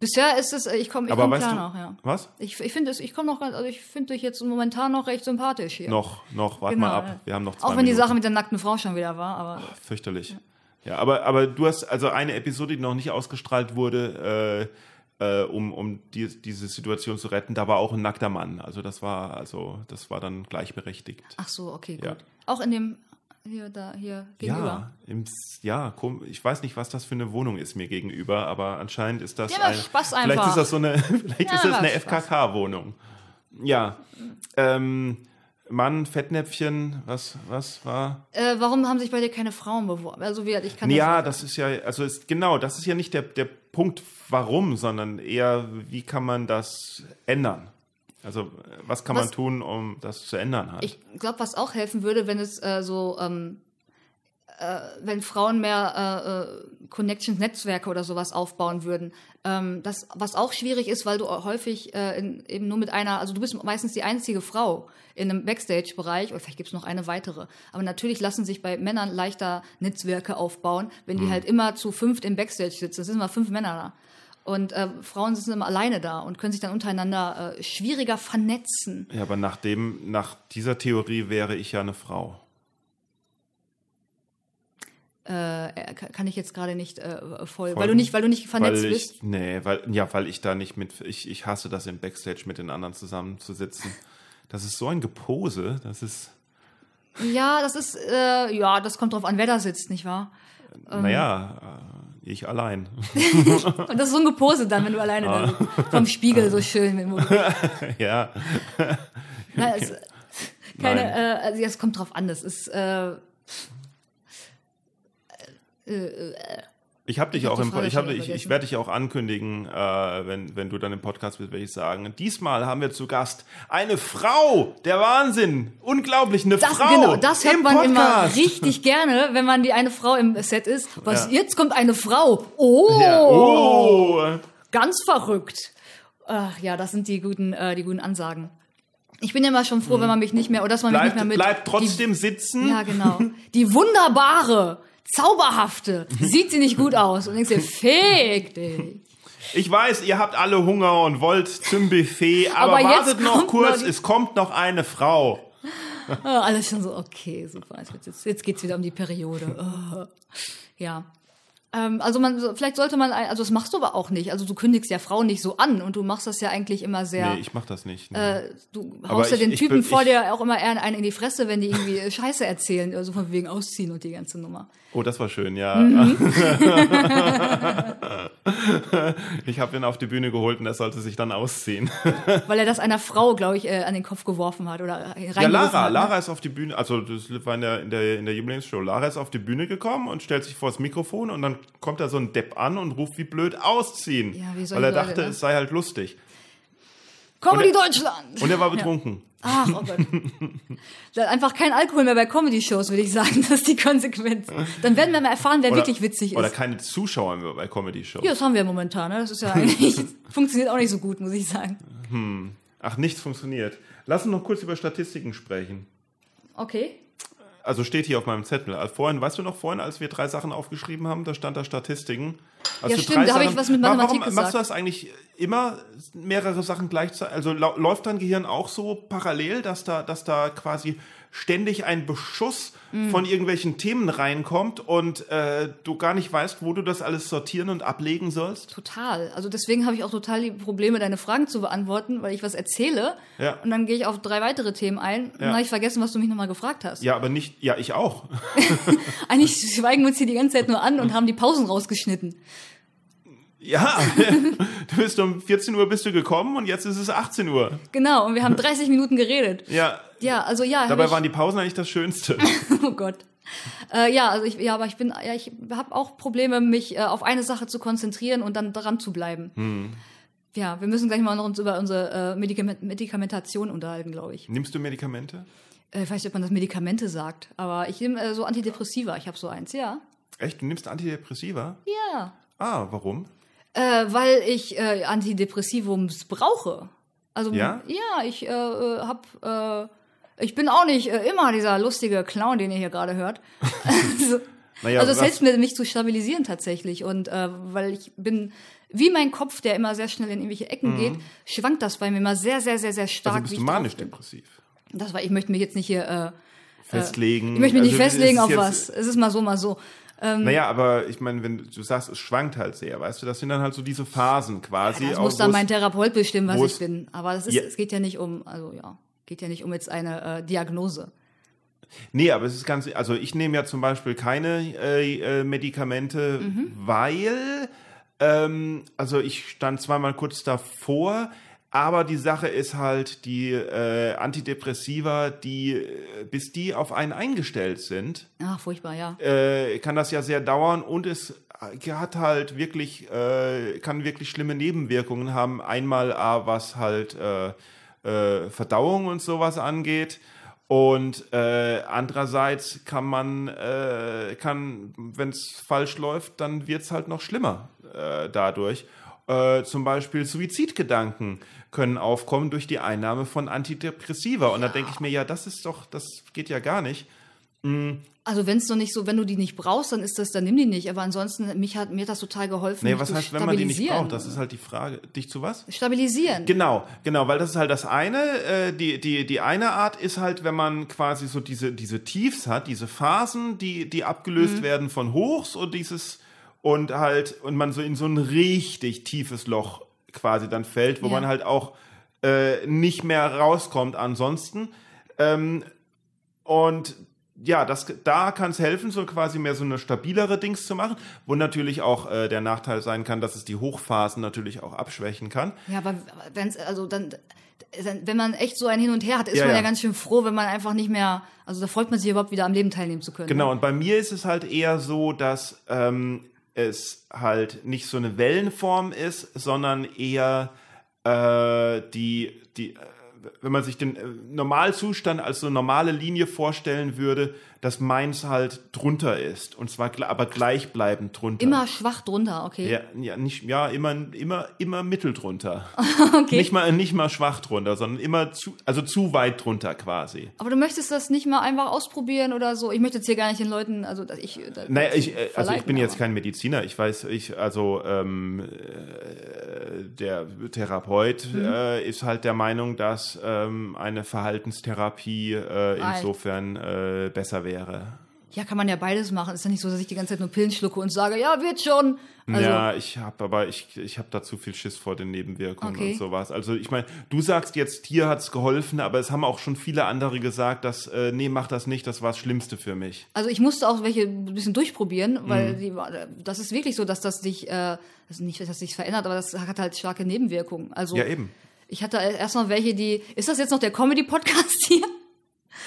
Bisher ist es, äh, ich komme ich komm klar du, noch, ja. was? Ich, ich finde es, ich komme noch ganz, also ich finde dich jetzt momentan noch recht sympathisch hier. Noch, noch, warte Genau, mal ab. ja. Wir haben noch zwei Auch wenn die Minuten. Sache mit der nackten Frau schon wieder war, aber Fürchterlich. Ja, aber, aber du hast also eine Episode, die noch nicht ausgestrahlt wurde, äh, äh, um, um die, diese Situation zu retten, da war auch ein nackter Mann. Also das war, also das war dann gleichberechtigt. ach so, okay, gut. Ja. Auch in dem hier da hier gegenüber. Ja, im, ja, ich weiß nicht, was das für eine Wohnung ist mir gegenüber, aber anscheinend ist das Ja, aber Spaß vielleicht einfach. ist das so eine, vielleicht Ja, ist das eine. FKK-Wohnung. Ja, ähm, Mann, Fettnäpfchen, was, was war? Äh, warum haben sich bei dir keine Frauen beworben? Also wie ich kann Ja, das, das ist ja, also ist, genau, das ist ja nicht der, der Punkt, warum, sondern eher, wie kann man das ändern? Also, äh, was kann man Was- tun, um das zu ändern? Halt? Ich glaube, was auch helfen würde, wenn es äh, so, ähm, äh, wenn Frauen mehr äh, äh, Connections, Netzwerke oder sowas aufbauen würden. Ähm, das, was auch schwierig ist, weil du häufig äh, in, eben nur mit einer, also du bist meistens die einzige Frau in einem Backstage-Bereich, oder vielleicht gibt es noch eine weitere. Aber natürlich lassen sich bei Männern leichter Netzwerke aufbauen, wenn die halt immer zu fünft im Backstage sitzen. Es sind immer fünf Männer da. Und äh, Frauen sitzen immer alleine da und können sich dann untereinander äh, schwieriger vernetzen. ja, aber nach dem, nach dieser Theorie wäre ich ja eine Frau. Äh, kann kann ich jetzt gerade nicht äh, voll, Folgen? weil du nicht, weil du nicht vernetzt weil bist. ich, nee, weil, ja, weil ich da nicht mit, ich, ich hasse das im Backstage mit den anderen zusammenzusitzen. Das ist so ein Gepose, das ist, Ja, das ist, äh, ja, das kommt drauf an, wer da sitzt, nicht wahr? Ähm. naja, äh, ich allein. Und das ist so ein Gepose dann, wenn du alleine da Ah. sitzt. Vom Spiegel so schön. Ja, na, es, keine, Nein. äh, also ja, es kommt drauf an, das ist, äh, Ich habe dich Ich auch im, ich, hab, ich, ich werde dich auch ankündigen, äh, wenn, wenn du dann im Podcast bist, werde ich sagen. Diesmal haben wir zu Gast eine Frau, der Wahnsinn, unglaublich, eine das, Frau genau, das hört im man immer Podcast. richtig gerne, wenn man die eine Frau im Set ist. Was, Ja. jetzt kommt eine Frau. Oh, Ja. Oh. ganz verrückt. Ach ja, das sind die guten, äh, die guten Ansagen. Ich bin immer schon froh, wenn man mich nicht mehr, oder dass man mich nicht mehr Bleibt, mit. bleibt trotzdem sitzen. Die, ja, genau. Die wunderbare, zauberhafte. Sieht sie nicht gut aus? Und denkst dir, fick dich. Ich weiß, ihr habt alle Hunger und wollt zum Buffet, aber, Aber wartet noch kurz, noch es kommt noch eine Frau. Ah, alles schon so, okay, super. Jetzt, jetzt, geht's wieder um die Periode. Ah. Ja. Ähm, also man, vielleicht sollte man, also das machst du aber auch nicht. Also du kündigst ja Frauen nicht so an und du machst das ja eigentlich immer sehr. Nee, ich mach das nicht. Nee. äh, du Aber haust ja ich- den Typen bin- vor dir auch immer eher einen in die Fresse, wenn die irgendwie Scheiße erzählen, also von wegen ausziehen und die ganze Nummer. Oh, das war schön, ja. Mhm. ich habe ihn auf die Bühne geholt und er sollte sich dann ausziehen. Weil er das einer Frau, glaube ich, äh, an den Kopf geworfen hat oder Ja, Lara, hat. ne? Lara ist auf die Bühne, also das war in der, in der, in der Jubiläumsshow. Lara ist auf die Bühne gekommen und stellt sich vor das Mikrofon und dann kommt da so ein Depp an und ruft wie blöd ausziehen. Ja, wie solche weil er Leute, dachte, ne? es sei halt lustig. Comedy Und er- Deutschland! Und er war betrunken. Ach, oh Gott. Einfach kein Alkohol mehr bei Comedy-Shows, würde ich sagen. Das ist die Konsequenz. Dann werden wir mal erfahren, wer wirklich witzig Oder ist. keine Zuschauer mehr bei Comedy-Shows. Ja, das haben wir momentan. Ne? Das ist ja eigentlich, funktioniert auch nicht so gut, muss ich sagen. Ach, nichts funktioniert. Lass uns noch kurz über Statistiken sprechen. Okay. Also steht hier auf meinem Zettel. Also vorhin, weißt du noch vorhin, als wir drei Sachen aufgeschrieben haben, da stand da Statistiken. Als Ja, stimmt, da habe ich was mit Mathematik warum gesagt. Machst du das eigentlich immer mehrere Sachen gleichzeitig? Also läuft dein Gehirn auch so parallel, dass da, dass da quasi ständig ein Beschuss Mhm. von irgendwelchen Themen reinkommt und äh, du gar nicht weißt, wo du das alles sortieren und ablegen sollst? Total. Also deswegen habe ich auch total die Probleme, deine Fragen zu beantworten, weil ich was erzähle Ja. und dann gehe ich auf drei weitere Themen ein und dann habe ich vergessen, was du mich nochmal gefragt hast. Ja, aber nicht, ja, ich auch. Eigentlich schweigen wir uns hier die ganze Zeit nur an und haben die Pausen rausgeschnitten. Ja, du bist um 14 Uhr bist du gekommen und jetzt ist es 18 Uhr. Genau, und wir haben 30 Minuten geredet. Ja, Ja, also ja. dabei ich, waren die Pausen eigentlich das Schönste. Oh Gott. Äh, ja, also ich, ja, aber ich bin, ja, ich habe auch Probleme, mich äh, auf eine Sache zu konzentrieren und dann dran zu bleiben. Hm. Ja, wir müssen gleich mal noch uns über unsere äh, Medikament Medikamentation unterhalten, glaube ich. Nimmst du Medikamente? Äh, ich weiß nicht, ob man das Medikamente sagt, aber ich nehme äh, so Antidepressiva. Ich habe so eins, ja. Echt? Du nimmst Antidepressiva? Ja. Ah, warum? Äh, weil ich äh, Antidepressivums brauche. Also Ja? ja ich äh, äh, hab, äh, ich bin auch nicht äh, immer dieser lustige Clown, den ihr hier gerade hört. also, Naja, also es hilft mir, mich zu stabilisieren tatsächlich. Und äh, weil ich bin wie mein Kopf, der immer sehr schnell in irgendwelche Ecken geht, schwankt das bei mir immer sehr, sehr, sehr, sehr stark. Mhm. Also bist du manisch-depressiv. Das war, ich möchte mich jetzt nicht hier Festlegen. ich möchte mich nicht Also, es festlegen auf jetzt- was. Es ist mal so, mal so. Naja, aber ich meine, wenn du sagst, es schwankt halt sehr, weißt du, das sind dann halt so diese Phasen quasi. Das auch, muss dann mein Therapeut bestimmen, was ich bin. Aber das ist, Ja. es geht ja nicht um, also ja, geht ja nicht um jetzt eine äh, Diagnose. Nee, aber es ist ganz, also ich nehme ja zum Beispiel keine äh, äh, Medikamente, Mhm. weil, ähm, also ich stand zweimal kurz davor, aber die Sache ist halt, die äh, Antidepressiva, die, äh, bis die auf einen eingestellt sind, Ach, furchtbar, ja. äh, kann das ja sehr dauern und es hat halt wirklich, äh, kann wirklich schlimme Nebenwirkungen haben. Einmal A, was halt äh, äh, Verdauung und sowas angeht. Und äh, andererseits kann man, äh, kann, wenn es falsch läuft, dann wird es halt noch schlimmer äh, dadurch. Zum Beispiel Suizidgedanken können aufkommen durch die Einnahme von Antidepressiva. Und da denke ich mir, ja, das ist doch, das geht ja gar nicht. Also wenn es noch nicht so, wenn du die nicht brauchst, dann ist das, dann nimm die nicht. Aber ansonsten, mich hat mir hat das total geholfen. Nee, was heißt, wenn man die nicht braucht? Das ist halt die Frage. Dich zu was? Stabilisieren. Genau, genau, weil das ist halt das eine. Äh, die, die, die eine Art ist halt, wenn man quasi so diese, diese Tiefs hat, diese Phasen, die, die abgelöst werden von Hochs und dieses und halt, und man so in so ein richtig tiefes Loch quasi dann fällt, wo Ja. man halt auch äh, nicht mehr rauskommt ansonsten. Ähm, und ja, das, da kann es helfen, so quasi mehr so eine stabilere Dings zu machen, wo natürlich auch äh, der Nachteil sein kann, dass es die Hochphasen natürlich auch abschwächen kann. Ja, aber wenn's, also dann, dann, wenn man echt so ein Hin und Her hat, ist Ja, man ja ja. ganz schön froh, wenn man einfach nicht mehr, also da freut man sich überhaupt wieder am Leben teilnehmen zu können. Genau, Ne? und bei mir ist es halt eher so, dass ähm, es halt nicht so eine Wellenform ist, sondern eher äh, die, die, äh, wenn man sich den äh, Normalzustand als so normale Linie vorstellen würde, dass meins halt drunter ist. Und zwar aber gleichbleibend drunter. Immer schwach drunter, okay. Ja, ja, nicht, ja immer, immer, immer mittel drunter. okay. Nicht, mal, nicht mal schwach drunter, sondern immer zu, also zu weit drunter quasi. Aber du möchtest das nicht mal einfach ausprobieren oder so? Ich möchte jetzt hier gar nicht den Leuten, also dass ich. da- Naja, ich, äh, also ich bin jetzt aber- kein Mediziner. Ich weiß, ich, also ähm, äh, der Therapeut Mhm. äh, ist halt der Meinung, dass ähm, eine Verhaltenstherapie äh, insofern äh, besser wäre. Ja, kann man ja beides machen. Ist ja nicht so, dass ich die ganze Zeit nur Pillen schlucke und sage, ja, wird schon. Also, ja, ich habe aber ich, ich habe da zu viel Schiss vor den Nebenwirkungen Okay. und sowas. Also ich meine, du sagst jetzt, hier hat's geholfen, aber es haben auch schon viele andere gesagt, dass äh, nee, mach das nicht, das war das Schlimmste für mich. also ich musste auch welche ein bisschen durchprobieren, weil Mhm. die, das ist wirklich so, dass das dich, äh, also nicht, dass das sich verändert, aber das hat halt starke Nebenwirkungen. Also Ja, eben. ich hatte erstmal welche, die. Ist das jetzt noch der Comedy-Podcast hier?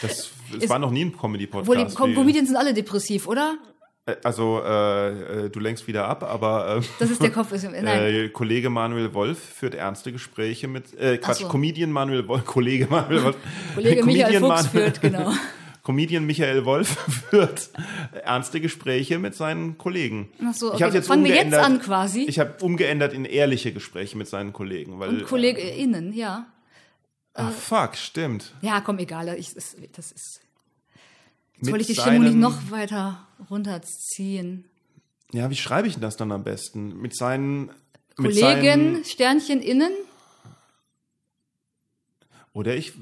Das, es Ist- war noch nie ein Wo die Comedy-Podcast. Com Comedians sind alle depressiv, oder? Äh, Also, äh, äh, du lenkst wieder ab, aber äh, Das ist der Kopf. ist- Nein. äh, Kollege Manuel Wolf führt ernste Gespräche mit, äh, Quatsch, so. Comedian Manuel Wolf, Kollege Manuel Wolf. Kollege Michael Fuchs Manu- führt, genau. Comedian Michael Wolf führt ernste Gespräche mit seinen Kollegen. Ach so, okay. jetzt Fangen wir jetzt an quasi. Ich habe umgeändert in ehrliche Gespräche mit seinen Kollegen. Weil, Und KollegInnen, ja. Ah, fuck, stimmt. Ja, komm, egal. Ich, das, das ist. Jetzt Mit wollte ich die Stimmung nicht noch weiter runterziehen. Ja, wie schreibe ich denn das dann am besten? Mit seinen. Mit Kollegen, seinen, Sternchen innen. oder ich.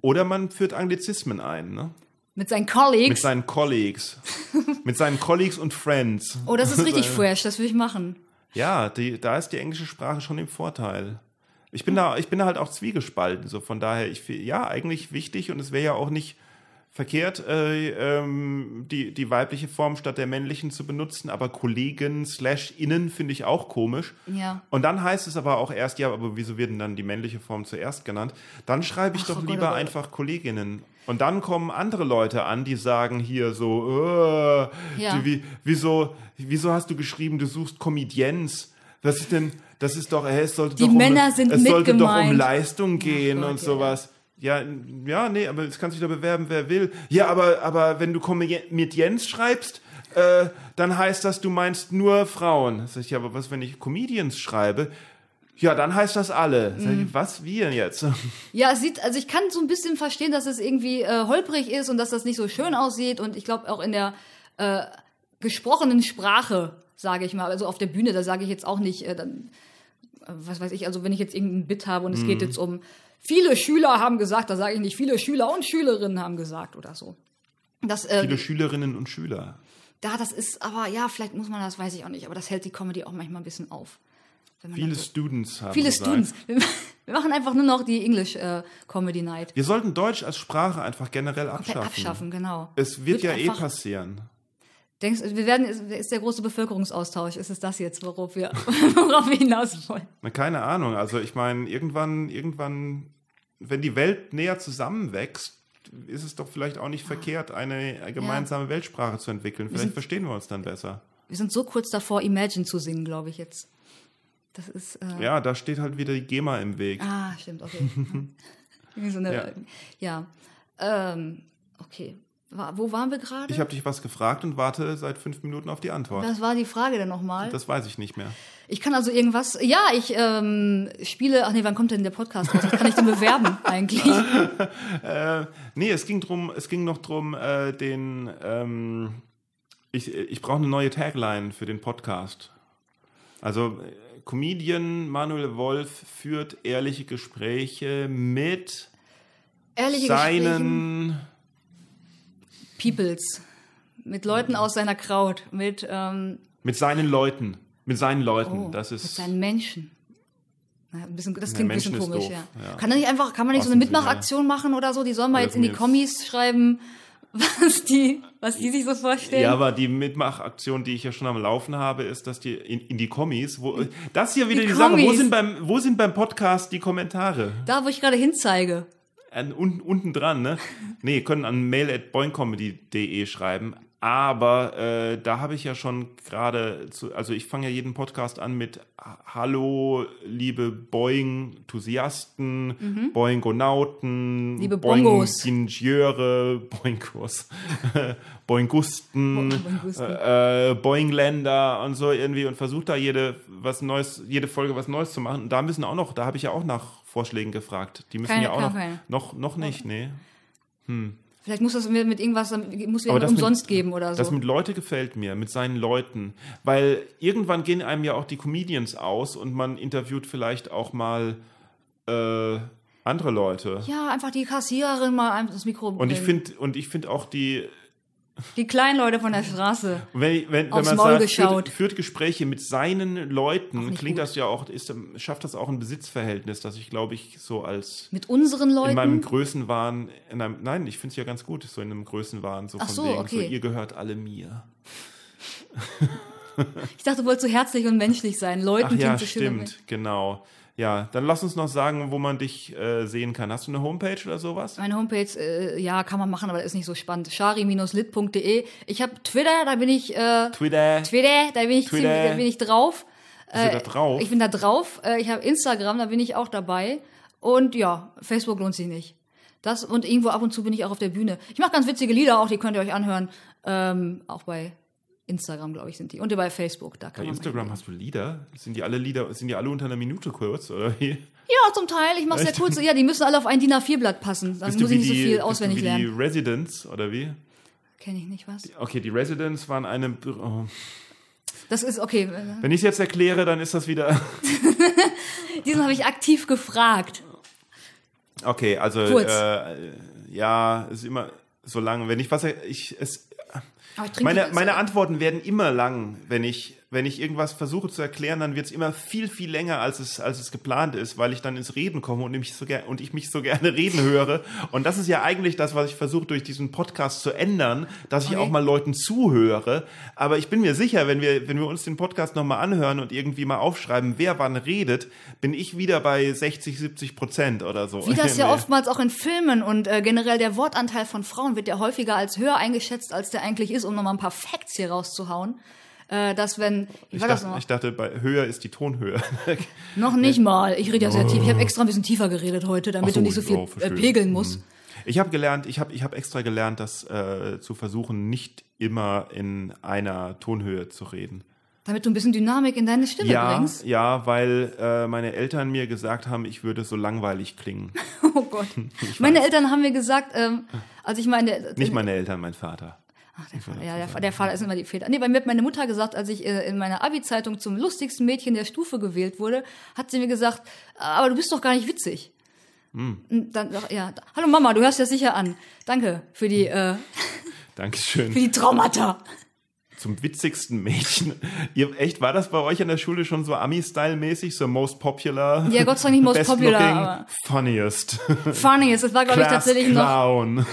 Oder man führt Anglizismen ein, ne? Mit seinen Mit Colleagues. seinen Colleagues. mit seinen Colleagues und Friends. oh, das ist richtig fresh. Das will ich machen. Ja, die, da ist die englische Sprache schon im Vorteil. Ich bin da, ich bin da halt auch zwiegespalten. So von daher, ich ja eigentlich wichtig und es wäre ja auch nicht verkehrt, äh, ähm, die, die weibliche Form statt der männlichen zu benutzen, aber Kollegen slash innen finde ich auch komisch. Ja. Und dann heißt es aber auch erst, ja, aber wieso wird denn dann die männliche Form zuerst genannt? Dann schreibe ich Ach, doch oh Gott, lieber oh Gott. einfach Kolleginnen. Und dann kommen andere Leute an, die sagen hier so, äh, Ja. du, wie, wieso, wieso hast du geschrieben, du suchst Comedians? Was ist denn, das ist doch, hey, es sollte Die doch um, Männer sind es sollte doch um. Leistung gehen Gott, und sowas. Ja, ja, nee, aber es kann sich doch bewerben, wer will. Ja, aber, aber wenn du Jens schreibst, äh, dann heißt das, du meinst nur Frauen. Sag ich, ja, aber was, wenn ich Comedians schreibe? Ja, dann heißt das alle. Mhm. Ich, was wir jetzt? Ja, es sieht, also ich kann so ein bisschen verstehen, dass es irgendwie äh, holprig ist und dass das nicht so schön aussieht. Und ich glaube auch in der äh, gesprochenen Sprache, sage ich mal, also auf der Bühne, da sage ich jetzt auch nicht, äh, dann, äh, was weiß ich, also wenn ich jetzt irgendein Bit habe und es mhm. geht jetzt um viele Schüler haben gesagt, da sage ich nicht, viele Schüler und Schülerinnen haben gesagt oder so. Das, äh, viele Schülerinnen und Schüler. Da, das ist, aber ja, vielleicht muss man das, weiß ich auch nicht, aber das hält die Comedy auch manchmal ein bisschen auf. Viele so, Students haben Viele gesagt. Students. Wir machen einfach nur noch die English äh, Comedy Night. Wir sollten Deutsch als Sprache einfach generell abschaffen. abschaffen, genau. Es wird, wird ja eh passieren. Denkst wir werden, ist der große Bevölkerungsaustausch, ist es das jetzt, worauf wir, worauf wir hinaus wollen? Keine Ahnung. Also ich meine, irgendwann, irgendwann, wenn die Welt näher zusammenwächst, ist es doch vielleicht auch nicht verkehrt, eine gemeinsame ja. Weltsprache zu entwickeln. Vielleicht sind, verstehen wir uns dann besser. Wir sind so kurz davor, Imagine zu singen, glaube ich jetzt. Das ist. Äh ja, da steht halt wieder die GEMA im Weg. Ah, stimmt, okay. so eine, ja. ja. Ähm, okay. Wo waren wir gerade? Ich habe dich was gefragt und warte seit fünf Minuten auf die Antwort. Was war die Frage denn nochmal? Das weiß ich nicht mehr. Ich kann also irgendwas. Ja, ich ähm, spiele. Ach nee, wann kommt denn der Podcast raus? Was kann ich denn bewerben eigentlich? äh, nee, es ging drum. Es ging noch drum, äh, den. Ähm, ich ich brauche eine neue Tagline für den Podcast. Also äh, Comedian Manuel Wolf führt ehrliche Gespräche mit ehrliche seinen. Gespräche Peoples, mit Leuten aus seiner Kraut, mit ähm, mit seinen Leuten, mit seinen Leuten. Oh, das ist mit seinen Menschen. Na, ein bisschen, das klingt ein bisschen komisch, ja. ja. Kann, nicht einfach, kann man nicht so eine Mitmachaktion machen oder so? Die sollen mal jetzt in die Kommis schreiben, was die, was die sich so vorstellen. Ja, aber die Mitmachaktion, die ich ja schon am Laufen habe, ist, dass die in, in die Kommis, wo, das hier wieder die, die Sache, wo sind, beim, wo sind beim Podcast die Kommentare? Da, wo ich gerade hinzeige an, unten, unten dran, ne? Nee, können an mail.boingcomedy.de schreiben. Aber äh, da habe ich ja schon gerade, also ich fange ja jeden Podcast an mit Hallo, liebe Boeing-Enthusiasten, mhm. Boingonauten, liebe Bongos. Boing-Ingenieure, Boingos, Boingusten, äh, Boingländer und so irgendwie und versucht da jede was Neues, jede Folge was Neues zu machen. Und da müssen auch noch, da habe ich ja auch nach Vorschlägen gefragt. Die müssen Keine ja auch noch, noch, noch nicht, nee. Hm. Vielleicht muss das mit irgendwas muss wir umsonst mit, geben oder so. Das mit Leute gefällt mir, mit seinen Leuten. Weil irgendwann gehen einem ja auch die Comedians aus und man interviewt vielleicht auch mal äh, andere Leute. Ja, einfach die Kassiererin mal das Mikro bringen. Und ich finde und ich finde auch die die kleinen Leute von der Straße. Wenn, wenn, wenn man Maul sagt, führt, führt, Gespräche mit seinen Leuten, klingt gut. das ja auch, ist, schafft das auch ein Besitzverhältnis, das ich glaube ich so als. Mit unseren Leuten? In meinem Größenwahn, in einem, nein, ich finde es ja ganz gut, so in einem Größenwahn, so Ach von so, wegen, okay. so, ihr gehört alle mir. ich dachte, du wolltest so herzlich und menschlich sein. Leuten Ach ja, stimmt, genau. Ja, dann lass uns noch sagen, wo man dich äh, sehen kann. Hast du eine Homepage oder sowas? Meine Homepage, äh, ja, kann man machen, aber ist nicht so spannend. shari-lit.de. Ich habe Twitter, da bin ich äh, Twitter, Twitter, da bin ich Twitter. Ziemlich, da bin ich drauf. Du da drauf? Ich bin da drauf. Äh, ich habe Instagram, da bin ich auch dabei. Und ja, Facebook lohnt sich nicht. Das und irgendwo ab und zu bin ich auch auf der Bühne. Ich mache ganz witzige Lieder auch, die könnt ihr euch anhören. Ähm, auch bei Instagram, glaube ich, sind die. Und bei Facebook, da kann Bei Instagram hast du Lieder? Sind die alle Lieder, sind die alle unter einer Minute kurz, oder wie? Ja, zum Teil. Ich mache sehr kurz. Ja, die müssen alle auf ein DIN A4-Blatt passen. Dann muss ich nicht die, so viel auswendig bist du wie lernen. Die Residents, oder wie? Kenne ich nicht, was? Okay, die Residents waren eine. Oh. Das ist okay. Wenn ich es jetzt erkläre, dann ist das wieder. Diesen habe ich aktiv gefragt. Okay, also äh, ja, ist immer so lang. Wenn ich was ich es meine, meine Antworten werden immer lang, wenn ich wenn ich irgendwas versuche zu erklären, dann wird es immer viel, viel länger, als es, als es geplant ist, weil ich dann ins Reden komme und, mich so und ich mich so gerne reden höre. Und das ist ja eigentlich das, was ich versuche durch diesen Podcast zu ändern, dass ich okay. auch mal Leuten zuhöre. Aber ich bin mir sicher, wenn wir, wenn wir uns den Podcast nochmal anhören und irgendwie mal aufschreiben, wer wann redet, bin ich wieder bei 60, 70 Prozent oder so. Wie das ja oftmals auch in Filmen und äh, generell der Wortanteil von Frauen wird ja häufiger als höher eingeschätzt, als der eigentlich ist, um nochmal ein paar Facts hier rauszuhauen äh, dass wenn ich, dachte, ich dachte, bei höher ist die Tonhöhe. noch nicht mal. Ich rede ja sehr tief. Ich habe extra ein bisschen tiefer geredet heute, damit so, du nicht so viel oh, äh, pegeln musst. Mhm. Ich habe gelernt, ich habe ich hab extra gelernt, das äh, zu versuchen, nicht immer in einer Tonhöhe zu reden. Damit du ein bisschen Dynamik in deine Stimme ja, bringst? Ja, weil äh, meine Eltern mir gesagt haben, ich würde so langweilig klingen. oh Gott. meine Eltern haben mir gesagt, ähm, als ich meine... Nicht meine Eltern, mein Vater. Ach, der Vater, ja, der, der, Vater ist immer die Väter. Nee, bei mir hat meine Mutter gesagt, als ich äh, in meiner Abi-Zeitung zum lustigsten Mädchen der Stufe gewählt wurde, hat sie mir gesagt, aber du bist doch gar nicht witzig. Hm. Dann, ja, hallo Mama, du hörst ja sicher an. Danke für die, äh, Dankeschön. Für die Traumata. Zum witzigsten Mädchen. Ihr, echt, war das bei euch an der Schule schon so Ami-Style-mäßig, so most popular? Ja, Gott sei Dank nicht most popular. Aber funniest. Funniest, das war, glaube ich, tatsächlich Clown. noch.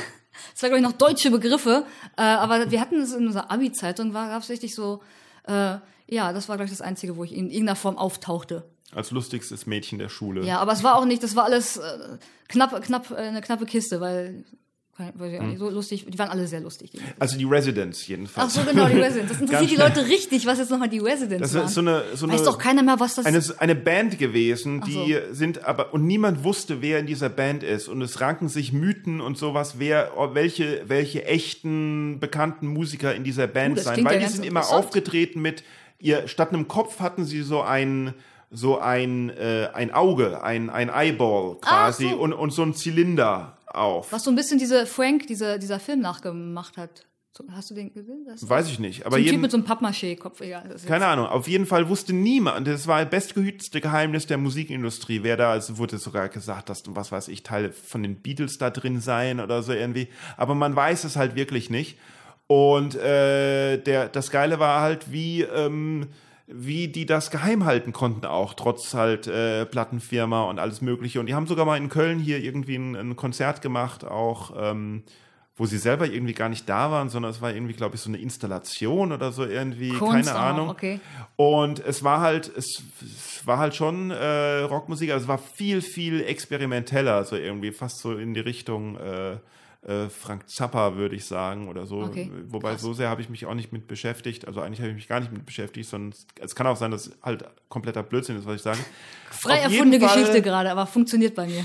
Das war, glaube ich, noch deutsche Begriffe. Äh, aber wir hatten es in unserer Abi-Zeitung, war gab es richtig so, äh, ja, das war, glaube ich, das Einzige, wo ich in irgendeiner Form auftauchte. Als lustigstes Mädchen der Schule. Ja, aber es war auch nicht, das war alles äh, knapp, knapp, äh, eine knappe Kiste, weil weiß ich auch nicht, so lustig, die waren alle sehr lustig. Also die Residents jedenfalls. Ach so, genau, die Residents. Das interessiert die Leute richtig, was jetzt nochmal die Residents das waren. Ist so eine, so Weiß eine, doch keiner mehr, was das eine, eine Band gewesen, die so. sind aber, und niemand wusste, wer in dieser Band ist. Und es ranken sich Mythen und sowas, wer, welche, welche echten, bekannten Musiker in dieser Band uh, sein. Weil ja die sind immer aufgetreten mit, ihr, statt einem Kopf hatten sie so ein, so ein, äh, ein Auge, ein, ein Eyeball quasi so. und, und so ein Zylinder auf. Was so ein bisschen diese Frank, diese, dieser Film nachgemacht hat. Hast du den gesehen? Das Weiß ich nicht. Aber so ein Typ mit so einem Pappmaché-Kopf, egal. Keine Ahnung. Auf jeden Fall wusste niemand, das war das bestgehütete Geheimnis der Musikindustrie. Wer da, es wurde sogar gesagt, dass, was weiß ich, Teile von den Beatles da drin seien oder so irgendwie. Aber man weiß es halt wirklich nicht. Und äh, der, das Geile war halt, wie, ähm, wie die das geheim halten konnten auch, trotz halt äh, Plattenfirma und alles mögliche. Und die haben sogar mal in Köln hier irgendwie ein, ein Konzert gemacht, auch ähm, wo sie selber irgendwie gar nicht da waren, sondern es war irgendwie, glaube ich, so eine Installation oder so irgendwie, Kunst keine Ahnung. Okay. Und es war halt, es, es war halt schon äh, Rockmusik, also es war viel, viel experimenteller, so irgendwie fast so in die Richtung äh, äh, Frank Zappa, würde ich sagen, oder so. Okay. Wobei Krass. so sehr habe ich mich auch nicht mit beschäftigt. Also eigentlich habe ich mich gar nicht mit beschäftigt, sondern es kann auch sein, dass halt kompletter Blödsinn ist, was ich sage. Frei erfundene Geschichte gerade, aber funktioniert bei mir.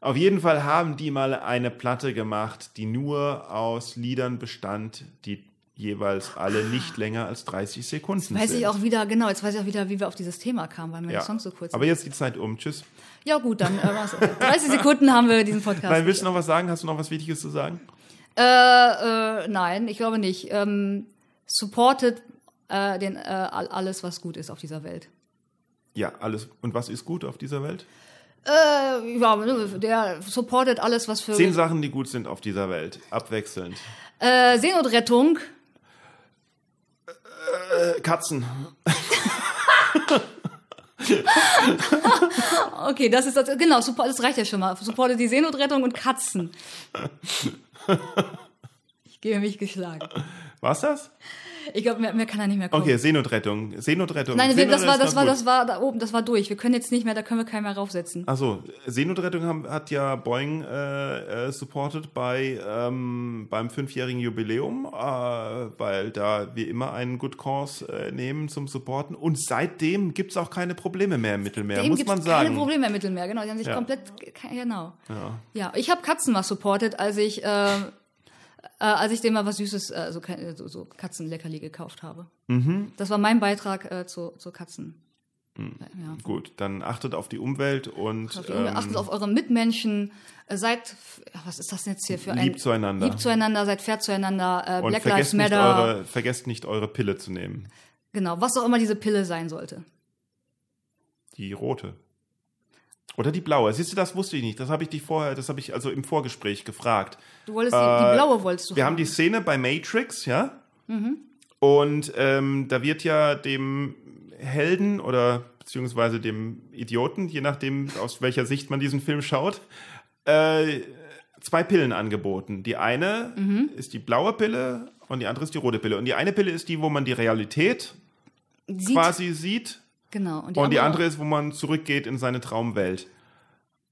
Auf jeden Fall haben die mal eine Platte gemacht, die nur aus Liedern bestand, die jeweils alle nicht länger als 30 Sekunden jetzt weiß sind. ich auch wieder, genau, jetzt weiß ich auch wieder, wie wir auf dieses Thema kamen, weil meine ja. Songs so kurz Aber jetzt die Zeit um. Tschüss. Ja, gut, dann äh, 30 Sekunden haben wir diesen Podcast. Nein, willst du noch was sagen? Hast du noch was Wichtiges zu sagen? Äh, äh, nein, ich glaube nicht. Ähm, supportet äh, den, äh, alles, was gut ist auf dieser Welt. Ja, alles. Und was ist gut auf dieser Welt? Äh, ja, der supportet alles, was für. Zehn Sachen, die gut sind auf dieser Welt. Abwechselnd. Äh, Seenotrettung. Äh, Katzen. okay, das ist das, genau, das reicht ja schon mal. Supportet die Seenotrettung und Katzen. Ich gebe mich geschlagen. War's das? Ich glaube, mehr, mehr kann er nicht mehr kommen. Okay, Seenotrettung. Seenotrettung. Nein, Seenotrettung das war, das war, das war da oben, das war durch. Wir können jetzt nicht mehr, da können wir keinen mehr raufsetzen. Achso, Seenotrettung haben, hat ja Boeing äh, äh, supported bei ähm, beim fünfjährigen Jubiläum, äh, weil da wir immer einen Good Cause äh, nehmen zum Supporten. Und seitdem gibt's auch keine Probleme mehr im Mittelmeer, Dem muss man sagen. Keine Probleme mehr im Mittelmeer, genau. Die haben sich Ja. komplett, genau. Ja. Ja, ich habe Katzen mal supportet, als ich, äh, äh, als ich dem mal was Süßes, äh, so, ke- so, so Katzenleckerli gekauft habe. Mhm. Das war mein Beitrag äh, zu, zu Katzen. Ja. Gut, dann achtet auf die Umwelt und Auf die Umwelt, achtet auf eure Mitmenschen, äh, seid, was ist das jetzt hier für ein... Lieb zueinander. Lieb zueinander, seid fair zueinander, äh, und Black Lives vergesst nicht, Matter, eure, vergesst nicht eure Pille zu nehmen. genau, was auch immer diese Pille sein sollte. Die rote. Oder die blaue. Siehst du, das wusste ich nicht. Das habe ich dich vorher, das habe ich also im Vorgespräch gefragt. Du wolltest, die, die blaue wolltest du Äh, Wir haben die. Szene bei Matrix, ja? Mhm. Und ähm, da wird ja dem Helden oder beziehungsweise dem Idioten, je nachdem, aus welcher Sicht man diesen Film schaut, äh, zwei Pillen angeboten. Die eine Mhm. ist die blaue Pille und die andere ist die rote Pille. Und die eine Pille ist die, wo man die Realität Sieht, quasi sieht genau. Und die, und die andere, andere ist, wo man zurückgeht in seine Traumwelt.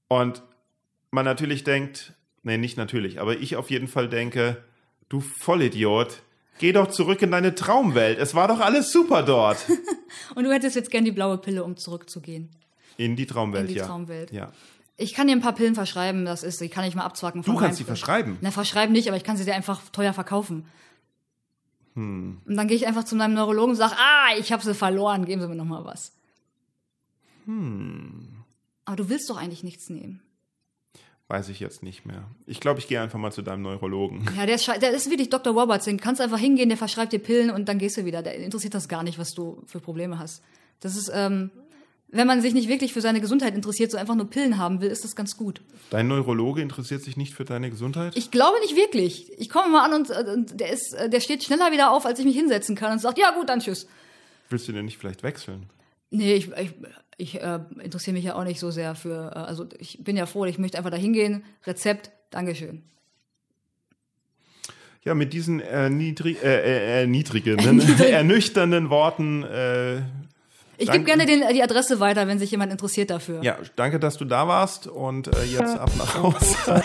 Und man natürlich denkt, nee, nicht natürlich, aber ich auf jeden Fall denke, du Vollidiot, geh doch zurück in deine Traumwelt. Es war doch alles super dort. Und du hättest jetzt gern die blaue Pille, um zurückzugehen. In die Traumwelt, In die ja. Traumwelt. Ja. Ich kann dir ein paar Pillen verschreiben, das ist, die kann ich mal abzwacken. Du kannst sie verschreiben. Na, verschreiben nicht, aber ich kann sie dir einfach teuer verkaufen. Hm. Und dann gehe ich einfach zu meinem Neurologen und sage, ah, ich habe sie verloren, geben Sie mir noch mal was. Hm. Aber du willst doch eigentlich nichts nehmen. Weiß ich jetzt nicht mehr. Ich glaube, ich gehe einfach mal zu deinem Neurologen. Ja, der ist, der ist wirklich Dr. Roberts. Den kannst einfach hingehen, der verschreibt dir Pillen und dann gehst du wieder. Der interessiert das gar nicht, was du für Probleme hast. Das ist, ähm, wenn man sich nicht wirklich für seine Gesundheit interessiert, so einfach nur Pillen haben will, ist das ganz gut. Dein Neurologe interessiert sich nicht für deine Gesundheit? Ich glaube nicht wirklich. Ich komme mal an und, und der, ist, der steht schneller wieder auf, als ich mich hinsetzen kann und sagt, ja gut, dann tschüss. Willst du denn nicht vielleicht wechseln? Nee, ich, ich, ich äh, interessiere mich ja auch nicht so sehr für, äh, also ich bin ja froh, ich möchte einfach da hingehen, Rezept, Dankeschön. Ja, mit diesen äh, niedrig, äh, äh, niedrigen, ernüchternden Worten äh, ich gebe gerne den, die Adresse weiter, wenn sich jemand interessiert dafür. Ja, danke, dass du da warst und äh, jetzt ab nach Hause.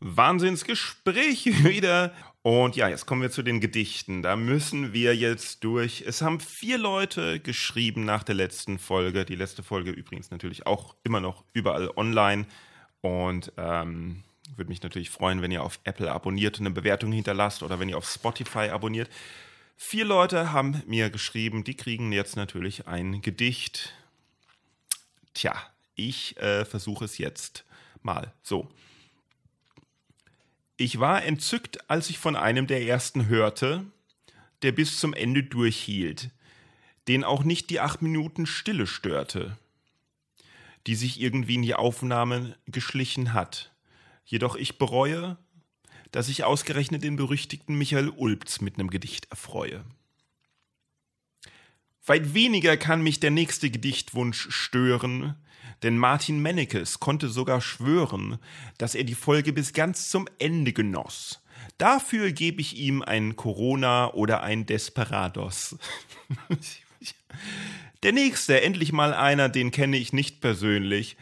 Wahnsinnsgespräch wieder. Und ja, jetzt kommen wir zu den Gedichten. Da müssen wir jetzt durch. Es haben vier Leute geschrieben nach der letzten Folge. Die letzte Folge übrigens natürlich auch immer noch überall online. Und ähm, würde mich natürlich freuen, wenn ihr auf Apple abonniert und eine Bewertung hinterlasst oder wenn ihr auf Spotify abonniert. Vier Leute haben mir geschrieben, die kriegen jetzt natürlich ein Gedicht. Tja, ich äh, versuche es jetzt mal. So. Ich war entzückt, als ich von einem der ersten hörte, der bis zum Ende durchhielt, den auch nicht die acht Minuten Stille störte, die sich irgendwie in die Aufnahme geschlichen hat. Jedoch ich bereue, dass ich ausgerechnet den berüchtigten Michael Ulbz mit einem Gedicht erfreue. Weit weniger kann mich der nächste Gedichtwunsch stören, denn Martin Mennekes konnte sogar schwören, dass er die Folge bis ganz zum Ende genoss. Dafür gebe ich ihm ein Corona oder ein Desperados. der nächste, endlich mal einer, den kenne ich nicht persönlich,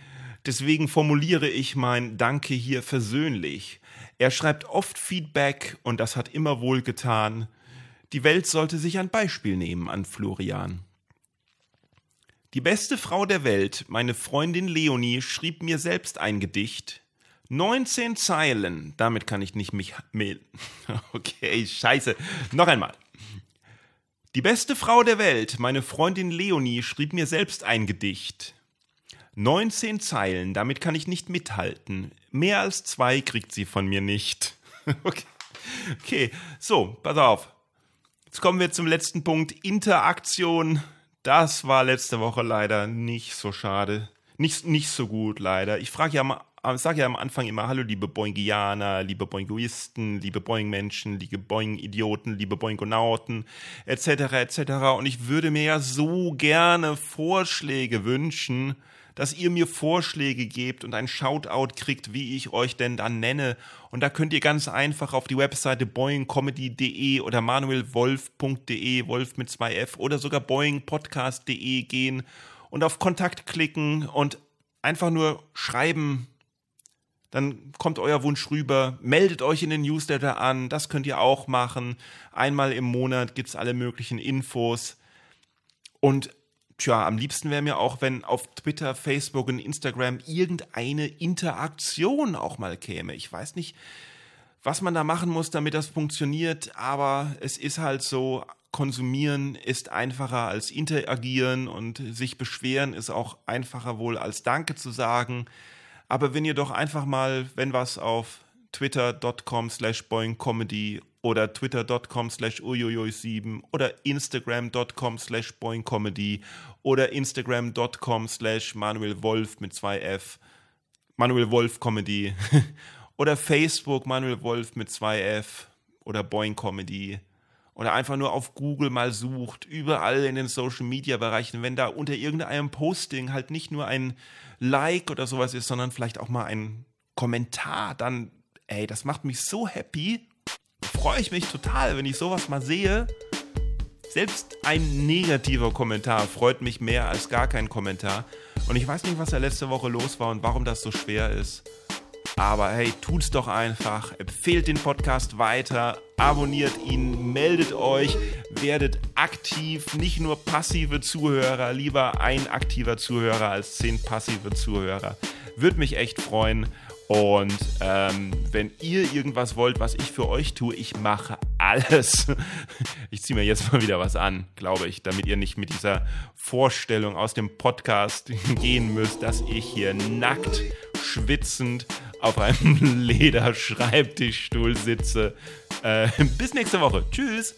Deswegen formuliere ich mein Danke hier versöhnlich. Er schreibt oft Feedback und das hat immer wohl getan. Die Welt sollte sich ein Beispiel nehmen an Florian. Die beste Frau der Welt, meine Freundin Leonie, schrieb mir selbst ein Gedicht. 19 Zeilen, damit kann ich nicht mich. Okay, scheiße. Noch einmal. Die beste Frau der Welt, meine Freundin Leonie, schrieb mir selbst ein Gedicht. 19 Zeilen, damit kann ich nicht mithalten. Mehr als zwei kriegt sie von mir nicht. okay. okay, so, pass auf. Jetzt kommen wir zum letzten Punkt. Interaktion. Das war letzte Woche leider nicht so schade. Nicht, nicht so gut, leider. Ich frage ja mal, sage ja am Anfang immer, hallo liebe Boingianer, liebe Boingoisten, liebe Boing-Menschen, liebe Boing-Idioten, liebe Boingonauten, etc., etc. Und ich würde mir ja so gerne Vorschläge wünschen, dass ihr mir Vorschläge gebt und ein Shoutout kriegt, wie ich euch denn dann nenne. Und da könnt ihr ganz einfach auf die Webseite boingcomedy.de oder manuelwolf.de, Wolf mit zwei F oder sogar boingpodcast.de gehen und auf Kontakt klicken und einfach nur schreiben. Dann kommt euer Wunsch rüber, meldet euch in den Newsletter an, das könnt ihr auch machen. Einmal im Monat gibt's alle möglichen Infos. Und Tja, am liebsten wäre mir auch, wenn auf Twitter, Facebook und Instagram irgendeine Interaktion auch mal käme. Ich weiß nicht, was man da machen muss, damit das funktioniert, aber es ist halt so, konsumieren ist einfacher als interagieren und sich beschweren ist auch einfacher wohl als Danke zu sagen. Aber wenn ihr doch einfach mal, wenn was auf twitter.com slash boingcomedy oder twitter.com slash uiuiui7 oder instagram.com slash boingcomedy oder instagram.com slash Manuel Wolf mit zwei F, Manuel Wolf Comedy oder Facebook Manuel Wolf mit zwei F oder Boing Comedy oder einfach nur auf Google mal sucht, überall in den Social Media Bereichen, wenn da unter irgendeinem Posting halt nicht nur ein Like oder sowas ist, sondern vielleicht auch mal ein Kommentar, dann ey, das macht mich so happy. Freue ich mich total, wenn ich sowas mal sehe. Selbst ein negativer Kommentar freut mich mehr als gar kein Kommentar. Und ich weiß nicht, was da letzte Woche los war und warum das so schwer ist. Aber hey, tut's doch einfach. Empfehlt den Podcast weiter, abonniert ihn, meldet euch, werdet aktiv, nicht nur passive Zuhörer, lieber ein aktiver Zuhörer als zehn passive Zuhörer. Würde mich echt freuen. Und ähm, wenn ihr irgendwas wollt, was ich für euch tue, ich mache alles. Ich ziehe mir jetzt mal wieder was an, glaube ich, damit ihr nicht mit dieser Vorstellung aus dem Podcast gehen müsst, dass ich hier nackt, schwitzend auf einem Lederschreibtischstuhl sitze. Äh, bis nächste Woche. Tschüss.